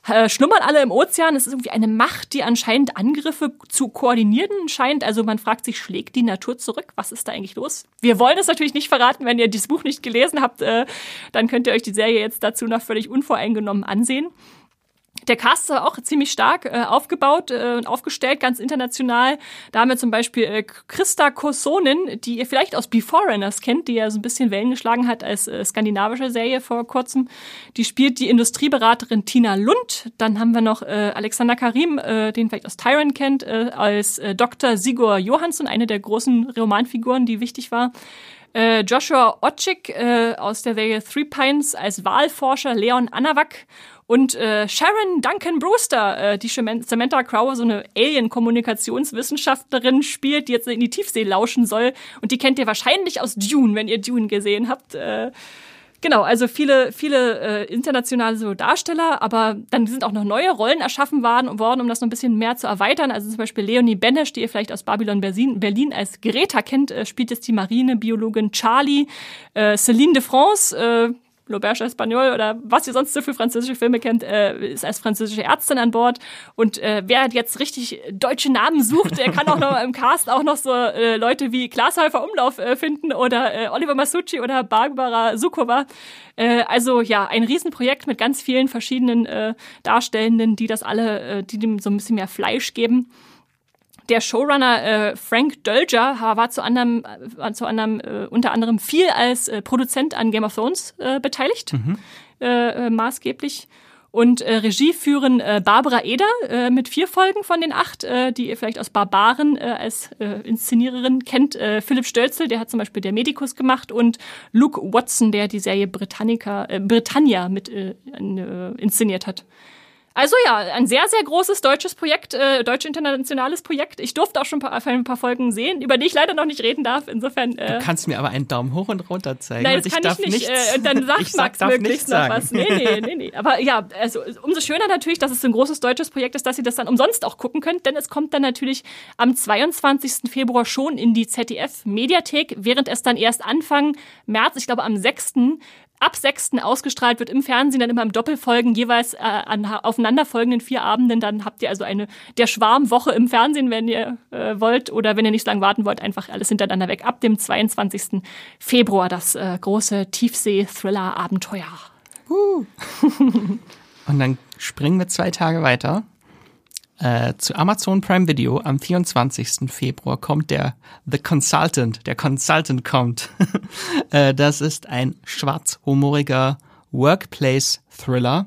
äh, schlummern alle im Ozean. Es ist irgendwie eine Macht, die anscheinend Angriffe zu koordinieren scheint. Also man fragt sich, schlägt die Natur zurück? Was ist da eigentlich los? Wir wollen es natürlich nicht verraten, wenn ihr dieses Buch nicht gelesen habt, äh, dann könnt ihr euch die Serie jetzt dazu noch völlig unvoreingenommen ansehen. Der Cast ist auch ziemlich stark äh, aufgebaut äh, und aufgestellt, ganz international. Da haben wir zum Beispiel äh, Christa Kosonen, die ihr vielleicht aus Beforeigners kennt, die ja so ein bisschen Wellen geschlagen hat als äh, skandinavische Serie vor kurzem. Die spielt die Industrieberaterin Tina Lund. Dann haben wir noch äh, Alexander Karim, äh, den vielleicht aus Tyrant kennt, äh, als äh, Dr. Sigurd Johansson, eine der großen Romanfiguren, die wichtig war. Äh, Joshua Otschik äh, aus der Serie Three Pines als Wahlforscher Leon Anawak und äh, Sharon Duncan Brewster, äh, die Samantha Crowe, so eine Alien-Kommunikationswissenschaftlerin spielt, die jetzt in die Tiefsee lauschen soll. Und die kennt ihr wahrscheinlich aus Dune, wenn ihr Dune gesehen habt. Äh, Genau, also viele, viele äh, internationale so Darsteller, aber dann sind auch noch neue Rollen erschaffen worden, worden, um das noch ein bisschen mehr zu erweitern. Also zum Beispiel Leonie Benesch, die ihr vielleicht aus Babylon Berlin, Berlin als Greta kennt, äh, spielt jetzt die Marinebiologin Charlie. Äh, Celine de France, äh, L'Auberge Espagnol oder was ihr sonst so für französische Filme kennt, äh, ist als französische Ärztin an Bord. Und äh, wer jetzt richtig deutsche Namen sucht, der kann auch noch im Cast auch noch so äh, Leute wie Glashäufer Umlauf äh, finden oder äh, Oliver Masucci oder Barbara Sukova. Äh, also ja, ein Riesenprojekt mit ganz vielen verschiedenen Darstellenden, die das alle, die dem so ein bisschen mehr Fleisch geben. Der Showrunner äh, Frank Dölger war zu anderem, äh, zu anderem äh, unter anderem viel als äh, Produzent an Game of Thrones äh, beteiligt, äh, äh, maßgeblich. Und Regie führen Barbara Eder mit vier Folgen von den acht, die ihr vielleicht aus Barbaren als Inszeniererin kennt. Philipp Stölzel, der hat zum Beispiel der Medikus gemacht und Luke Watson, der die Serie Britannica, Britannia mit inszeniert hat. Also ja, ein sehr, sehr großes deutsches Projekt, äh, deutsch-internationales Projekt. Ich durfte auch schon ein paar, ein paar Folgen sehen, über die ich leider noch nicht reden darf. Insofern. Äh, Du kannst mir aber einen Daumen hoch und runter zeigen. Nein, das kann darf ich nicht. Nichts, äh, dann sagt ich sag, Max darf möglichst noch was. Nee, nee, nee, nee. Aber ja, also umso schöner natürlich, dass es so ein großes deutsches Projekt ist, dass ihr das dann umsonst auch gucken könnt, denn es kommt dann natürlich am 22. Februar schon in die ZDF-Mediathek, während es dann erst Anfang März, ich glaube am 6. ab 6. ausgestrahlt wird im Fernsehen, dann immer im Doppelfolgen, jeweils äh, an aufeinanderfolgenden vier Abenden. Dann habt ihr also eine der Schwarmwoche im Fernsehen, wenn ihr äh, wollt. Oder wenn ihr nicht so lange warten wollt, einfach alles hintereinander weg. Ab dem 22. Februar das äh, große Tiefsee-Thriller-Abenteuer. Uh. Und dann springen wir zwei Tage weiter. Äh, zu Amazon Prime Video am 24. Februar kommt der The Consultant. Der Consultant kommt. äh, das ist ein schwarzhumoriger Workplace-Thriller.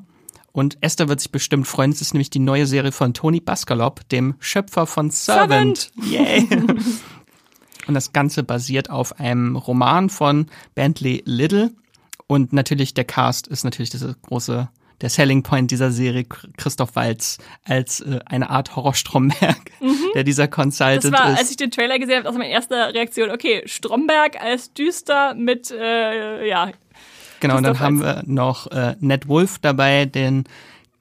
Und Esther wird sich bestimmt freuen. Es ist nämlich die neue Serie von Tony Baskalop, dem Schöpfer von Servant. Servant. Yay! Und das Ganze basiert auf einem Roman von Bentley Little. Und natürlich der Cast ist natürlich das große der Selling Point dieser Serie Christoph Walz als äh, eine Art Horror-Stromberg, mhm. der dieser Consultant das war, ist. Als ich den Trailer gesehen habe, war meine erste Reaktion, okay, Stromberg als düster mit, äh, ja. Genau, und dann haben wir noch äh, Ned Wolf dabei, den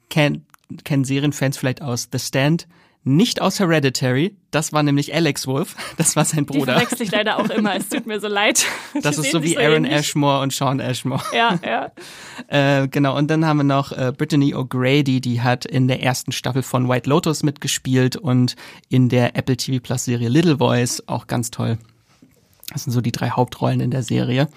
kennen kennen Serienfans vielleicht aus The Stand nicht aus Hereditary. Das war nämlich Alex Wolf. Das war sein Bruder. Die verwechsel ich leider auch immer. Es tut mir so leid. Das ist so wie so Aaron ähnlich. Ashmore und Sean Ashmore. Ja, ja. äh, genau. Und dann haben wir noch äh, Brittany O'Grady, die hat in der ersten Staffel von White Lotus mitgespielt und in der Apple TV Plus Serie Little Voice auch ganz toll. Das sind so die drei Hauptrollen in der Serie.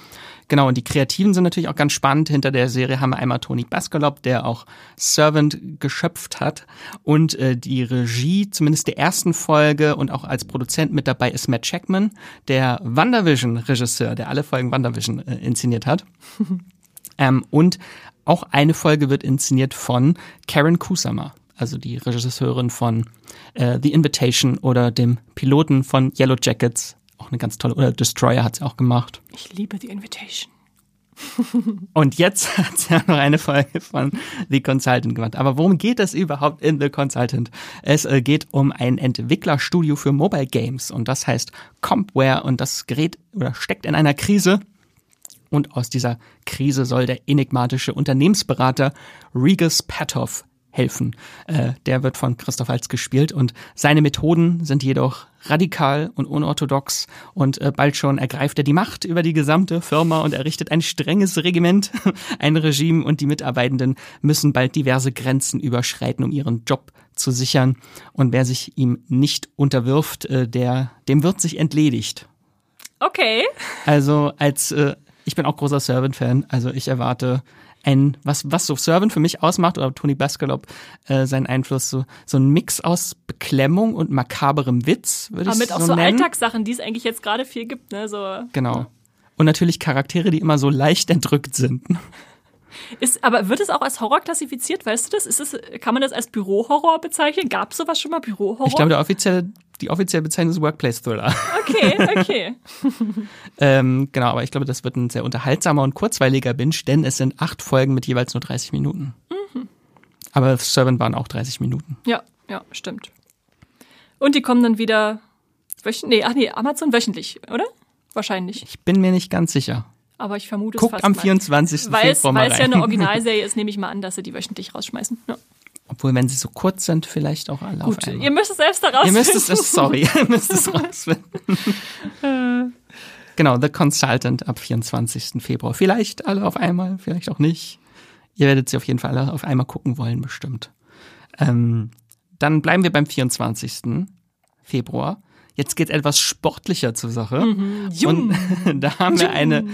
Genau, und die Kreativen sind natürlich auch ganz spannend. Hinter der Serie haben wir einmal Tony Baskalop, der auch Servant geschöpft hat. Und äh, die Regie, zumindest der ersten Folge und auch als Produzent mit dabei ist Matt Checkman, der WandaVision-Regisseur, der alle Folgen WandaVision äh, inszeniert hat. ähm, und auch eine Folge wird inszeniert von Karen Kusama, also die Regisseurin von äh, The Invitation oder dem Piloten von Yellow Jackets auch eine ganz tolle, oder Destroyer hat sie auch gemacht. Ich liebe The Invitation. Und jetzt hat sie ja noch eine Folge von The Consultant gemacht. Aber worum geht es überhaupt in The Consultant? Es äh, geht um ein Entwicklerstudio für Mobile Games und das heißt Compware und das Gerät oder steckt in einer Krise. Und aus dieser Krise soll der enigmatische Unternehmensberater Regus Patoff helfen. Äh, der wird von Christoph Waltz gespielt und seine Methoden sind jedoch radikal und unorthodox und äh, bald schon ergreift er die Macht über die gesamte Firma und errichtet ein strenges Regiment, ein Regime und die Mitarbeitenden müssen bald diverse Grenzen überschreiten, um ihren Job zu sichern und wer sich ihm nicht unterwirft, äh, der dem wird sich entledigt. Okay. Also als äh, ich bin auch großer Servant-Fan, also ich erwarte ein, was, was so Servant für mich ausmacht, oder Tony Baskalop äh, seinen Einfluss, so, so ein Mix aus Beklemmung und makaberem Witz, würde ich sagen. Aber mit auch so nennen. Alltagssachen, die es eigentlich jetzt gerade viel gibt, ne? So, genau. Und natürlich Charaktere, die immer so leicht entrückt sind. Ist, aber wird es auch als Horror klassifiziert? Weißt du das? Ist es, kann man das als Bürohorror bezeichnen? Gab es sowas schon mal Bürohorror? Ich glaube, der offizielle, die offizielle Bezeichnung ist Workplace Thriller. Okay, okay. ähm, genau, aber ich glaube, das wird ein sehr unterhaltsamer und kurzweiliger Binge, denn es sind acht Folgen mit jeweils nur 30 Minuten. Mhm. Aber Servant waren auch 30 Minuten. Ja, ja, stimmt. Und die kommen dann wieder wöchentlich, nee, ach nee, Amazon wöchentlich, oder? Wahrscheinlich. Ich bin mir nicht ganz sicher aber ich vermute Guckt es fast am 24. Mal. Weil Februar Weil es ja eine Originalserie ist, nehme ich mal an, dass sie die wöchentlich rausschmeißen. Ja. Obwohl, wenn sie so kurz sind, vielleicht auch alle Gut, auf einmal. ihr müsst es selbst da rausfinden. Ihr müsst es, sorry, ihr müsst es rausfinden. genau, The Consultant ab 24. Februar. Vielleicht alle auf einmal, vielleicht auch nicht. Ihr werdet sie auf jeden Fall alle auf einmal gucken wollen, bestimmt. Ähm, dann bleiben wir beim 24. Februar. Jetzt geht etwas sportlicher zur Sache. Mhm. Und da haben wir eine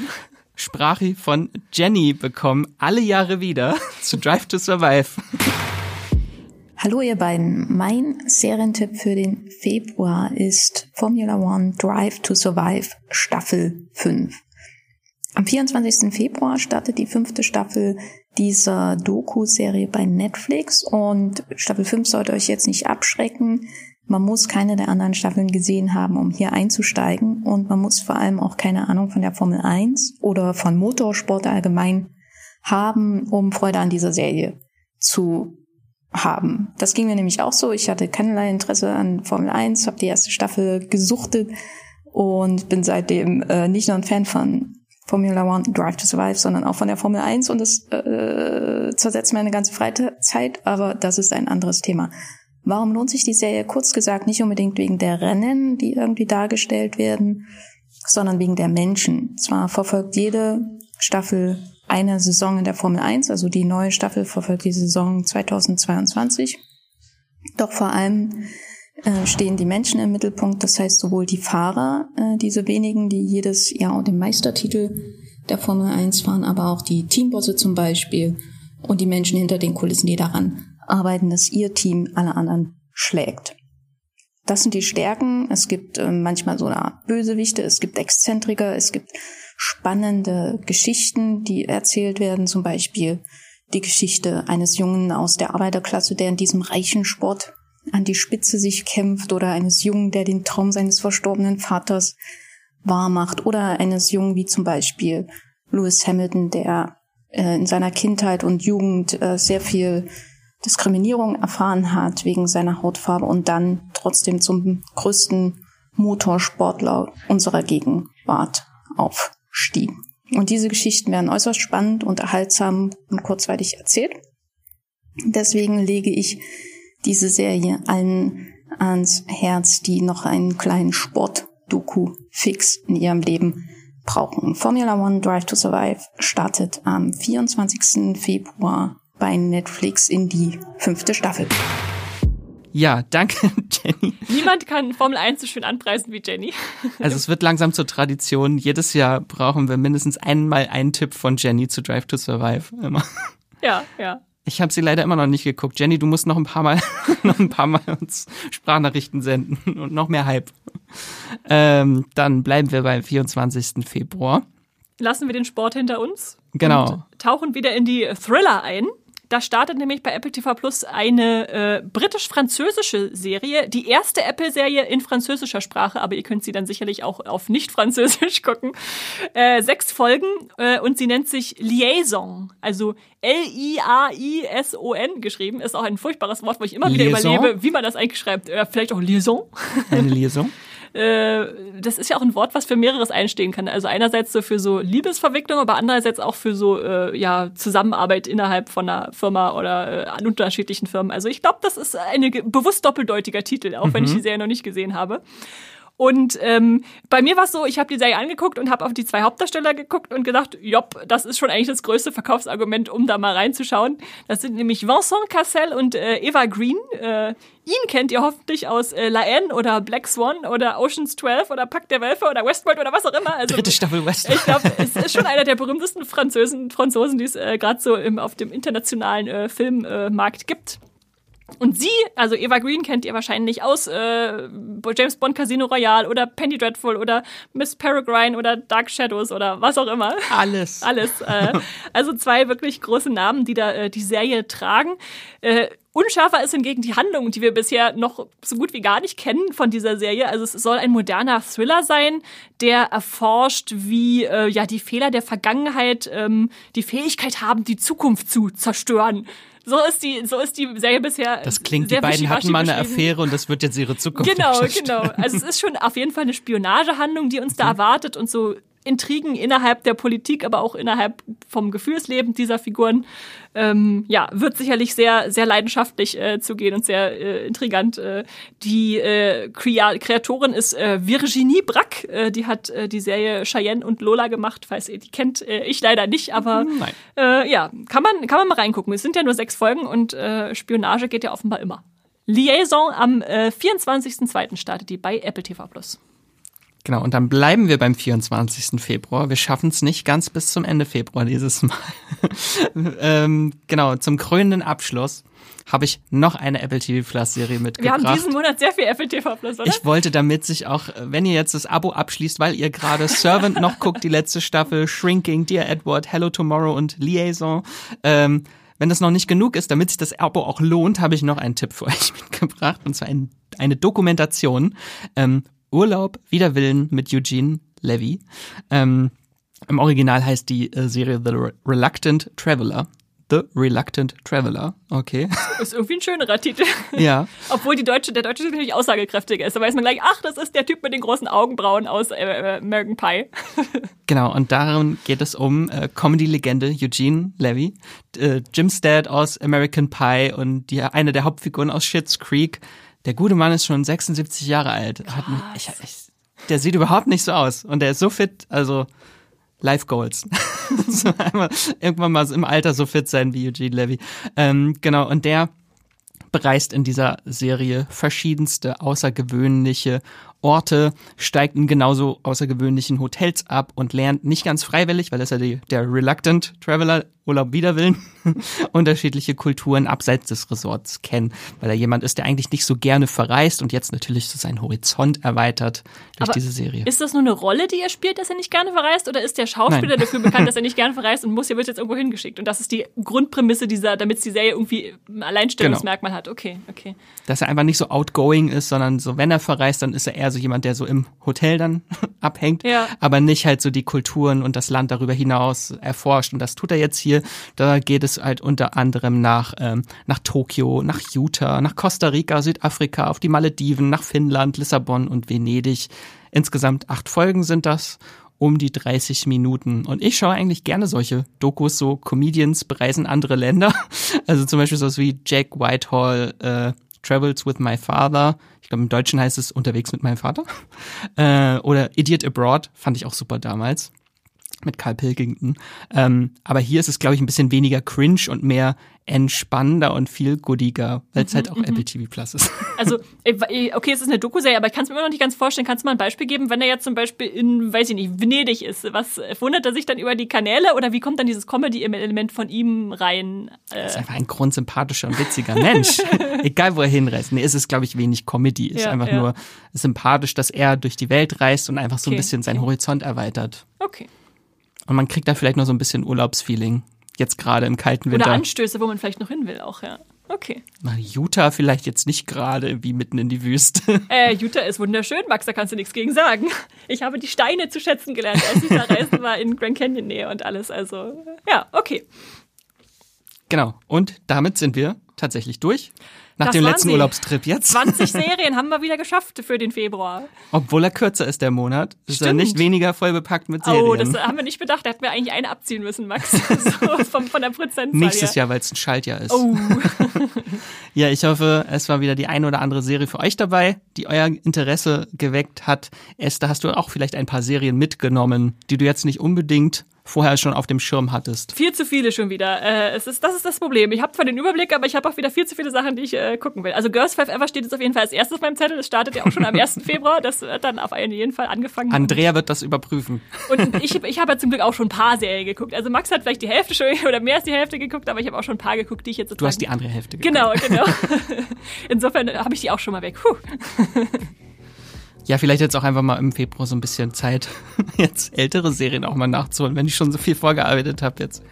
Sprache von Jenny bekommen, alle Jahre wieder, zu Drive to Survive. Hallo ihr beiden. Mein Serientipp für den Februar ist Formula One Drive to Survive Staffel 5. Am 24. Februar startet die fünfte Staffel dieser Doku-Serie bei Netflix und Staffel 5 sollte euch jetzt nicht abschrecken. Man muss keine der anderen Staffeln gesehen haben, um hier einzusteigen. Und man muss vor allem auch keine Ahnung von der Formel 1 oder von Motorsport allgemein haben, um Freude an dieser Serie zu haben. Das ging mir nämlich auch so. Ich hatte keinerlei Interesse an Formel 1, habe die erste Staffel gesuchtet und bin seitdem äh, nicht nur ein Fan von Formula One Drive to Survive, sondern auch von der Formel 1 und das äh, zersetzt meine ganze Freizeit, aber das ist ein anderes Thema. Warum lohnt sich die Serie? Kurz gesagt, nicht unbedingt wegen der Rennen, die irgendwie dargestellt werden, sondern wegen der Menschen. Zwar verfolgt jede Staffel eine Saison in der Formel 1, also die neue Staffel verfolgt die Saison 2022. Doch vor allem äh, stehen die Menschen im Mittelpunkt, das heißt sowohl die Fahrer, äh, diese wenigen, die jedes Jahr den Meistertitel der Formel 1 fahren, aber auch die Teambosse zum Beispiel und die Menschen hinter den Kulissen, die daran arbeiten, dass ihr Team alle anderen schlägt. Das sind die Stärken. Es gibt äh, manchmal so eine Bösewichte, es gibt Exzentriker, es gibt spannende Geschichten, die erzählt werden, zum Beispiel die Geschichte eines Jungen aus der Arbeiterklasse, der in diesem reichen Sport an die Spitze sich kämpft, oder eines Jungen, der den Traum seines verstorbenen Vaters wahrmacht, oder eines Jungen wie zum Beispiel Lewis Hamilton, der äh, in seiner Kindheit und Jugend äh, sehr viel Diskriminierung erfahren hat wegen seiner Hautfarbe und dann trotzdem zum größten Motorsportler unserer Gegenwart auf stieg. Und diese Geschichten werden äußerst spannend, unterhaltsam und kurzweilig erzählt. Deswegen lege ich diese Serie allen ans Herz, die noch einen kleinen Sport-Doku-Fix in ihrem Leben brauchen. Formula One Drive to Survive startet am 24. Februar bei Netflix in die fünfte Staffel. Ja, danke, Jenny. Niemand kann Formel 1 so schön anpreisen wie Jenny. Also es wird langsam zur Tradition. Jedes Jahr brauchen wir mindestens einmal einen Tipp von Jenny zu Drive to Survive. Immer. Ja, ja. Ich habe sie leider immer noch nicht geguckt. Jenny, du musst noch ein paar Mal, noch ein paar Mal uns Sprachnachrichten senden und noch mehr Hype. Ähm, dann bleiben wir beim 24. Februar. Lassen wir den Sport hinter uns. Genau. Und tauchen wieder in die Thriller ein. Da startet nämlich bei Apple TV Plus eine äh, britisch-französische Serie, die erste Apple-Serie in französischer Sprache, aber ihr könnt sie dann sicherlich auch auf nicht-französisch gucken. Äh, sechs Folgen äh, und sie nennt sich Liaison, also L-I-A-I-S-O-N geschrieben. Ist auch ein furchtbares Wort, wo ich immer wieder Liaison? überlebe, wie man das eigentlich schreibt. Äh, vielleicht auch Liaison. Eine Liaison. Äh, das ist ja auch ein Wort, was für mehreres einstehen kann. Also einerseits so für so Liebesverwicklung, aber andererseits auch für so äh, ja Zusammenarbeit innerhalb von einer Firma oder äh, an unterschiedlichen Firmen. Also ich glaube, das ist ein bewusst doppeldeutiger Titel, auch wenn ich die Serie noch nicht gesehen habe. Und ähm, bei mir war es so, ich habe die Serie angeguckt und habe auf die zwei Hauptdarsteller geguckt und gedacht, jopp, das ist schon eigentlich das größte Verkaufsargument, um da mal reinzuschauen. Das sind nämlich Vincent Cassel und äh, Eva Green. Äh, ihn kennt ihr hoffentlich aus äh, La Haine oder Black Swan oder Oceans 12 oder Pakt der Wölfe oder Westworld oder was auch immer. Also, Dritte Staffel West. ich glaube, es ist schon einer der berühmtesten Franzosen, Franzosen die es äh, gerade so im, auf dem internationalen äh, Filmmarkt äh, gibt. Und sie, also Eva Green kennt ihr wahrscheinlich aus äh, James Bond Casino Royale oder Penny Dreadful oder Miss Peregrine oder Dark Shadows oder was auch immer. Alles. Alles. Äh, also zwei wirklich große Namen, die da äh, die Serie tragen. Äh, Unschärfer ist hingegen die Handlung, die wir bisher noch so gut wie gar nicht kennen von dieser Serie. Also es soll ein moderner Thriller sein, der erforscht, wie äh, ja die Fehler der Vergangenheit ähm, die Fähigkeit haben, die Zukunft zu zerstören. So ist die, so ist die Serie bisher. Das klingt, die beiden hatten mal eine. Affäre und das wird jetzt ihre Zukunft. Genau, genau. Also es ist schon auf jeden Fall eine Spionagehandlung, die uns da erwartet und so Intrigen innerhalb der Politik, aber auch innerhalb vom Gefühlsleben dieser Figuren. Ähm, ja, wird sicherlich sehr, sehr leidenschaftlich äh, zugehen und sehr äh, intrigant. Äh, die äh, Krea Kreatorin ist äh, Virginie Brack. Äh, die hat äh, die Serie Cheyenne und Lola gemacht, falls ihr die kennt. Äh, ich leider nicht, aber Nein. äh, ja, kann man, kann man mal reingucken. Es sind ja nur sechs Folgen und äh, Spionage geht ja offenbar immer. Liaison am äh, 24.02. startet die bei Apple TV Plus. Genau, und dann bleiben wir beim 24. Februar. Wir schaffen es nicht ganz bis zum Ende Februar dieses Mal. ähm, genau, zum krönenden Abschluss habe ich noch eine Apple TV Plus Serie Wir mitgebracht. haben diesen Monat sehr viel Apple TV Plus, oder? Ich wollte damit sich auch, wenn ihr jetzt das Abo abschließt, weil ihr gerade Servant noch guckt, die letzte Staffel, Shrinking, Dear Edward, Hello Tomorrow und Liaison, ähm, wenn das noch nicht genug ist, damit sich das Abo auch lohnt, habe ich noch einen Tipp für euch mitgebracht, und zwar ein, eine Dokumentation, ähm, Urlaub wider Willen mit Eugene Levy. Ähm, Im Original heißt die äh, Serie The Re- Reluctant Traveler. The Reluctant Traveler, okay. ist irgendwie ein schönerer Titel. ja. Obwohl die deutsche, der deutsche Titel natürlich aussagekräftiger ist. Da weiß man gleich, ach, das ist der Typ mit den großen Augenbrauen aus äh, äh, American Pie. Genau, und darin geht es um äh, Comedy-Legende Eugene Levy, äh, Jim's Dad aus American Pie und die, eine der Hauptfiguren aus Schitt's Creek. Der gute Mann ist schon 76 Jahre alt. Mich- ich, ich, der sieht überhaupt nicht so aus und der ist so fit, also Life Goals. so einmal, irgendwann mal im Alter so fit sein wie Eugene Levy. Ähm, genau, und der bereist in dieser Serie verschiedenste außergewöhnliche Orte, steigt in genauso außergewöhnlichen Hotels ab und lernt nicht ganz freiwillig, weil er ist ja die, der Reluctant Traveler, Urlaub widerwillen, unterschiedliche Kulturen abseits des Resorts kennen, weil er jemand ist, der eigentlich nicht so gerne verreist und jetzt natürlich so seinen Horizont erweitert durch Aber diese Serie. Ist das nur eine Rolle, die er spielt, dass er nicht gerne verreist? Oder ist der Schauspieler Nein. dafür bekannt, dass er nicht gerne verreist und muss, er wird jetzt irgendwo hingeschickt? Und das ist die Grundprämisse dieser, damit die Serie irgendwie ein Alleinstellungsmerkmal hat. Okay, okay. dass er einfach nicht so outgoing ist, sondern so, wenn er verreist, dann ist er eher so jemand, der so im Hotel dann abhängt, Ja. aber nicht halt so die Kulturen und das Land darüber hinaus erforscht. Und das tut er jetzt hier. Da geht es halt unter anderem nach, ähm, nach Tokio, nach Utah, nach Costa Rica, Südafrika, auf die Malediven, nach Finnland, Lissabon und Venedig. Insgesamt acht Folgen sind das um die 30 Minuten. Und ich schaue eigentlich gerne solche Dokus, so Comedians bereisen andere Länder. Also zum Beispiel sowas wie Jack Whitehall äh, Travels with My Father. Ich glaube, im Deutschen heißt es Unterwegs mit meinem Vater. Äh, oder Idiot Abroad, fand ich auch super damals. Mit Carl Pilkington. Ähm, aber hier ist es, glaube ich, ein bisschen weniger cringe und mehr entspannender und viel goodiger, weil es halt auch Apple TV Plus ist. Also, äh, okay, es ist eine Doku-Serie, aber ich kann es mir immer noch nicht ganz vorstellen. Kannst du mal ein Beispiel geben, wenn er jetzt zum Beispiel in, weiß ich nicht, Venedig ist? Was äh, wundert er sich dann über die Kanäle oder wie kommt dann dieses Comedy-Element von ihm rein? Äh, Er ist einfach ein grundsympathischer und witziger Mensch. Egal, wo er hinreist. Nee, es ist, glaube ich, wenig Comedy. Es ist Ja, einfach ja. nur sympathisch, dass er durch die Welt reist und einfach so ein Okay, bisschen seinen. Horizont erweitert. okay. Und man kriegt da vielleicht noch so ein bisschen Urlaubsfeeling. Jetzt gerade im kalten Oder Winter. Anstöße, wo man vielleicht noch hin will, auch, ja. Okay. Nach Utah vielleicht jetzt nicht gerade wie mitten in die Wüste. Äh, Utah ist wunderschön, Max, da kannst du nichts gegen sagen. Ich habe die Steine zu schätzen gelernt, als ich da reisen war in Grand Canyon Nähe und alles. Also, ja, okay. genau. Und damit sind wir tatsächlich durch. Nach Das dem letzten sie. Urlaubstrip jetzt. 20 Serien haben wir wieder geschafft für den Februar. Obwohl er kürzer ist, der Monat. Ist er Stimmt. nicht weniger voll bepackt mit Serien. Oh, das haben wir nicht bedacht. Da hätten wir eigentlich eine abziehen müssen, Max. So, vom, von der Prozentzahl Nächstes her. Jahr, weil es ein Schaltjahr ist. Oh, Ja, ich hoffe, es war wieder die eine oder andere Serie für euch dabei, die euer Interesse geweckt hat. Esther, hast du auch vielleicht ein paar Serien mitgenommen, die du jetzt nicht unbedingt vorher schon auf dem Schirm hattest? viel zu viele schon wieder. Äh, es ist, das ist das Problem. Ich habe zwar den Überblick, aber ich habe auch wieder viel zu viele Sachen, die ich äh, gucken will. Also Girls Five Ever steht jetzt auf jeden Fall als erstes auf meinem Zettel. Das startet ja auch schon am 1. Februar. Das wird dann auf jeden Fall angefangen. Andrea wird das überprüfen. Und ich, ich habe ja zum Glück auch schon ein paar Serien geguckt. Also Max hat vielleicht die Hälfte schon oder mehr als die Hälfte geguckt, aber ich habe auch schon ein paar geguckt, die ich jetzt Du hast die andere Hälfte geguckt. Genau, genau. Insofern habe ich die auch schon mal weg. Puh. Ja, vielleicht jetzt auch einfach mal im Februar so ein bisschen Zeit, jetzt ältere Serien auch mal nachzuholen, wenn ich schon so viel vorgearbeitet habe jetzt.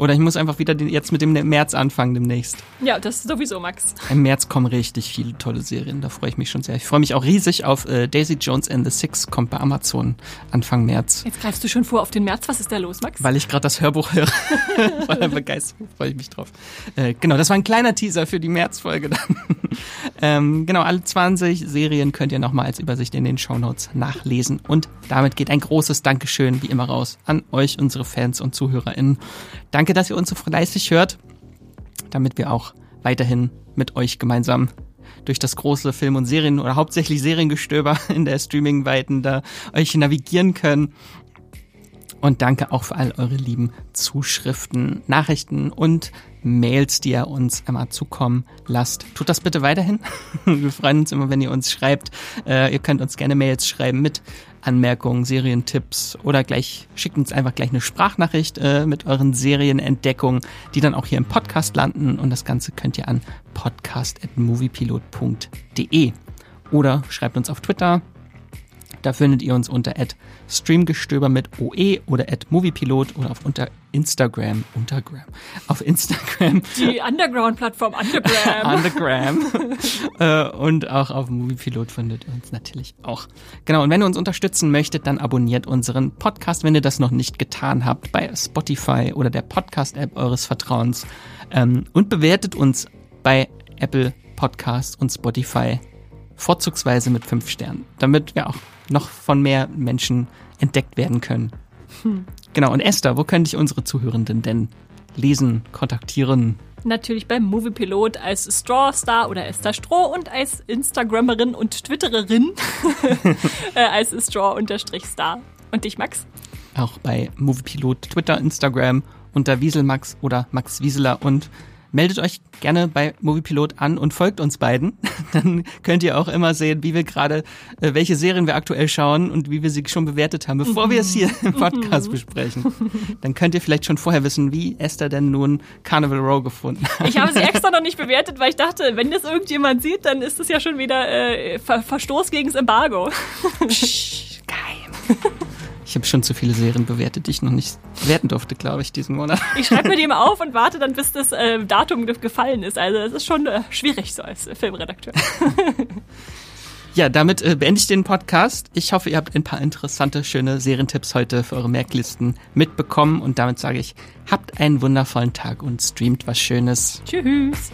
Oder ich muss einfach wieder den, jetzt mit dem März anfangen demnächst. Ja, das sowieso, Max. Im März kommen richtig viele tolle Serien, da freue ich mich schon sehr. Ich freue mich auch riesig auf äh, Daisy Jones and the Six, kommt bei Amazon Anfang März. Jetzt greifst du schon vor auf den März. Was ist da los, Max? Weil ich gerade das Hörbuch höre. Voller Begeisterung freue ich mich drauf. Äh, genau, das war ein kleiner Teaser für die Märzfolge dann. ähm, genau, alle 20 Serien könnt ihr nochmal als Übersicht in den Shownotes nachlesen. Und damit geht ein großes Dankeschön wie immer raus an euch, unsere Fans und ZuhörerInnen. Danke, dass ihr uns so fleißig hört, damit wir auch weiterhin mit euch gemeinsam durch das große Film- und Serien- oder hauptsächlich Seriengestöber in der Streaming-Weiten da euch navigieren können. Und danke auch für all eure lieben Zuschriften, Nachrichten und Mails, die ihr uns immer zukommen lasst. Tut das bitte weiterhin. Wir freuen uns immer, wenn ihr uns schreibt. Äh, ihr könnt uns gerne Mails schreiben mit Anmerkungen, Serientipps oder gleich schickt uns einfach gleich eine Sprachnachricht äh, mit euren Serienentdeckungen, die dann auch hier im Podcast landen. Und das Ganze könnt ihr an podcast.moviepilot.de oder schreibt uns auf Twitter, da findet ihr uns unter streamgestöber mit OE oder moviepilot oder auf unter Instagram, Untergram, auf Instagram, Die Underground-Plattform Underground. Undergram äh, und auch auf Moviepilot findet ihr uns natürlich auch. Genau, und wenn ihr uns unterstützen möchtet, dann abonniert unseren Podcast, wenn ihr das noch nicht getan habt, bei Spotify oder der Podcast-App eures Vertrauens ähm, und bewertet uns bei Apple Podcasts und Spotify vorzugsweise mit fünf Sternen, damit wir auch noch von mehr Menschen entdeckt werden können. Genau, und Esther, wo könnte ich unsere Zuhörenden denn lesen, kontaktieren? Natürlich beim Moviepilot als Straw-Star oder Esther Stroh und als Instagrammerin und Twittererin äh, als Straw-Star. Und dich, Max? auch bei Moviepilot, Twitter, Instagram unter Wieselmax oder Max Wieseler und meldet euch gerne bei Moviepilot an und folgt uns beiden. Dann könnt ihr auch immer sehen, wie wir gerade, äh, welche Serien wir aktuell schauen und wie wir sie schon bewertet haben, bevor mhm. wir es hier im Podcast mhm. besprechen. Dann könnt ihr vielleicht schon vorher wissen, wie Esther denn nun Carnival Row gefunden hat. Ich habe sie extra noch nicht bewertet, weil ich dachte, wenn das irgendjemand sieht, dann ist das ja schon wieder äh, Ver Verstoß gegen das Embargo. Psch, geheim. Ich habe schon zu viele Serien bewertet, die ich noch nicht bewerten durfte, glaube ich, diesen Monat. Ich schreibe mir die immer auf und warte dann, bis das äh, Datum gefallen ist. Also es ist schon äh, schwierig so als äh, Filmredakteur. Ja, damit äh, beende ich den Podcast. Ich hoffe, ihr habt ein paar interessante, schöne Serientipps heute für eure Merklisten mitbekommen. Und damit sage ich, habt einen wundervollen Tag und streamt was Schönes. Tschüss.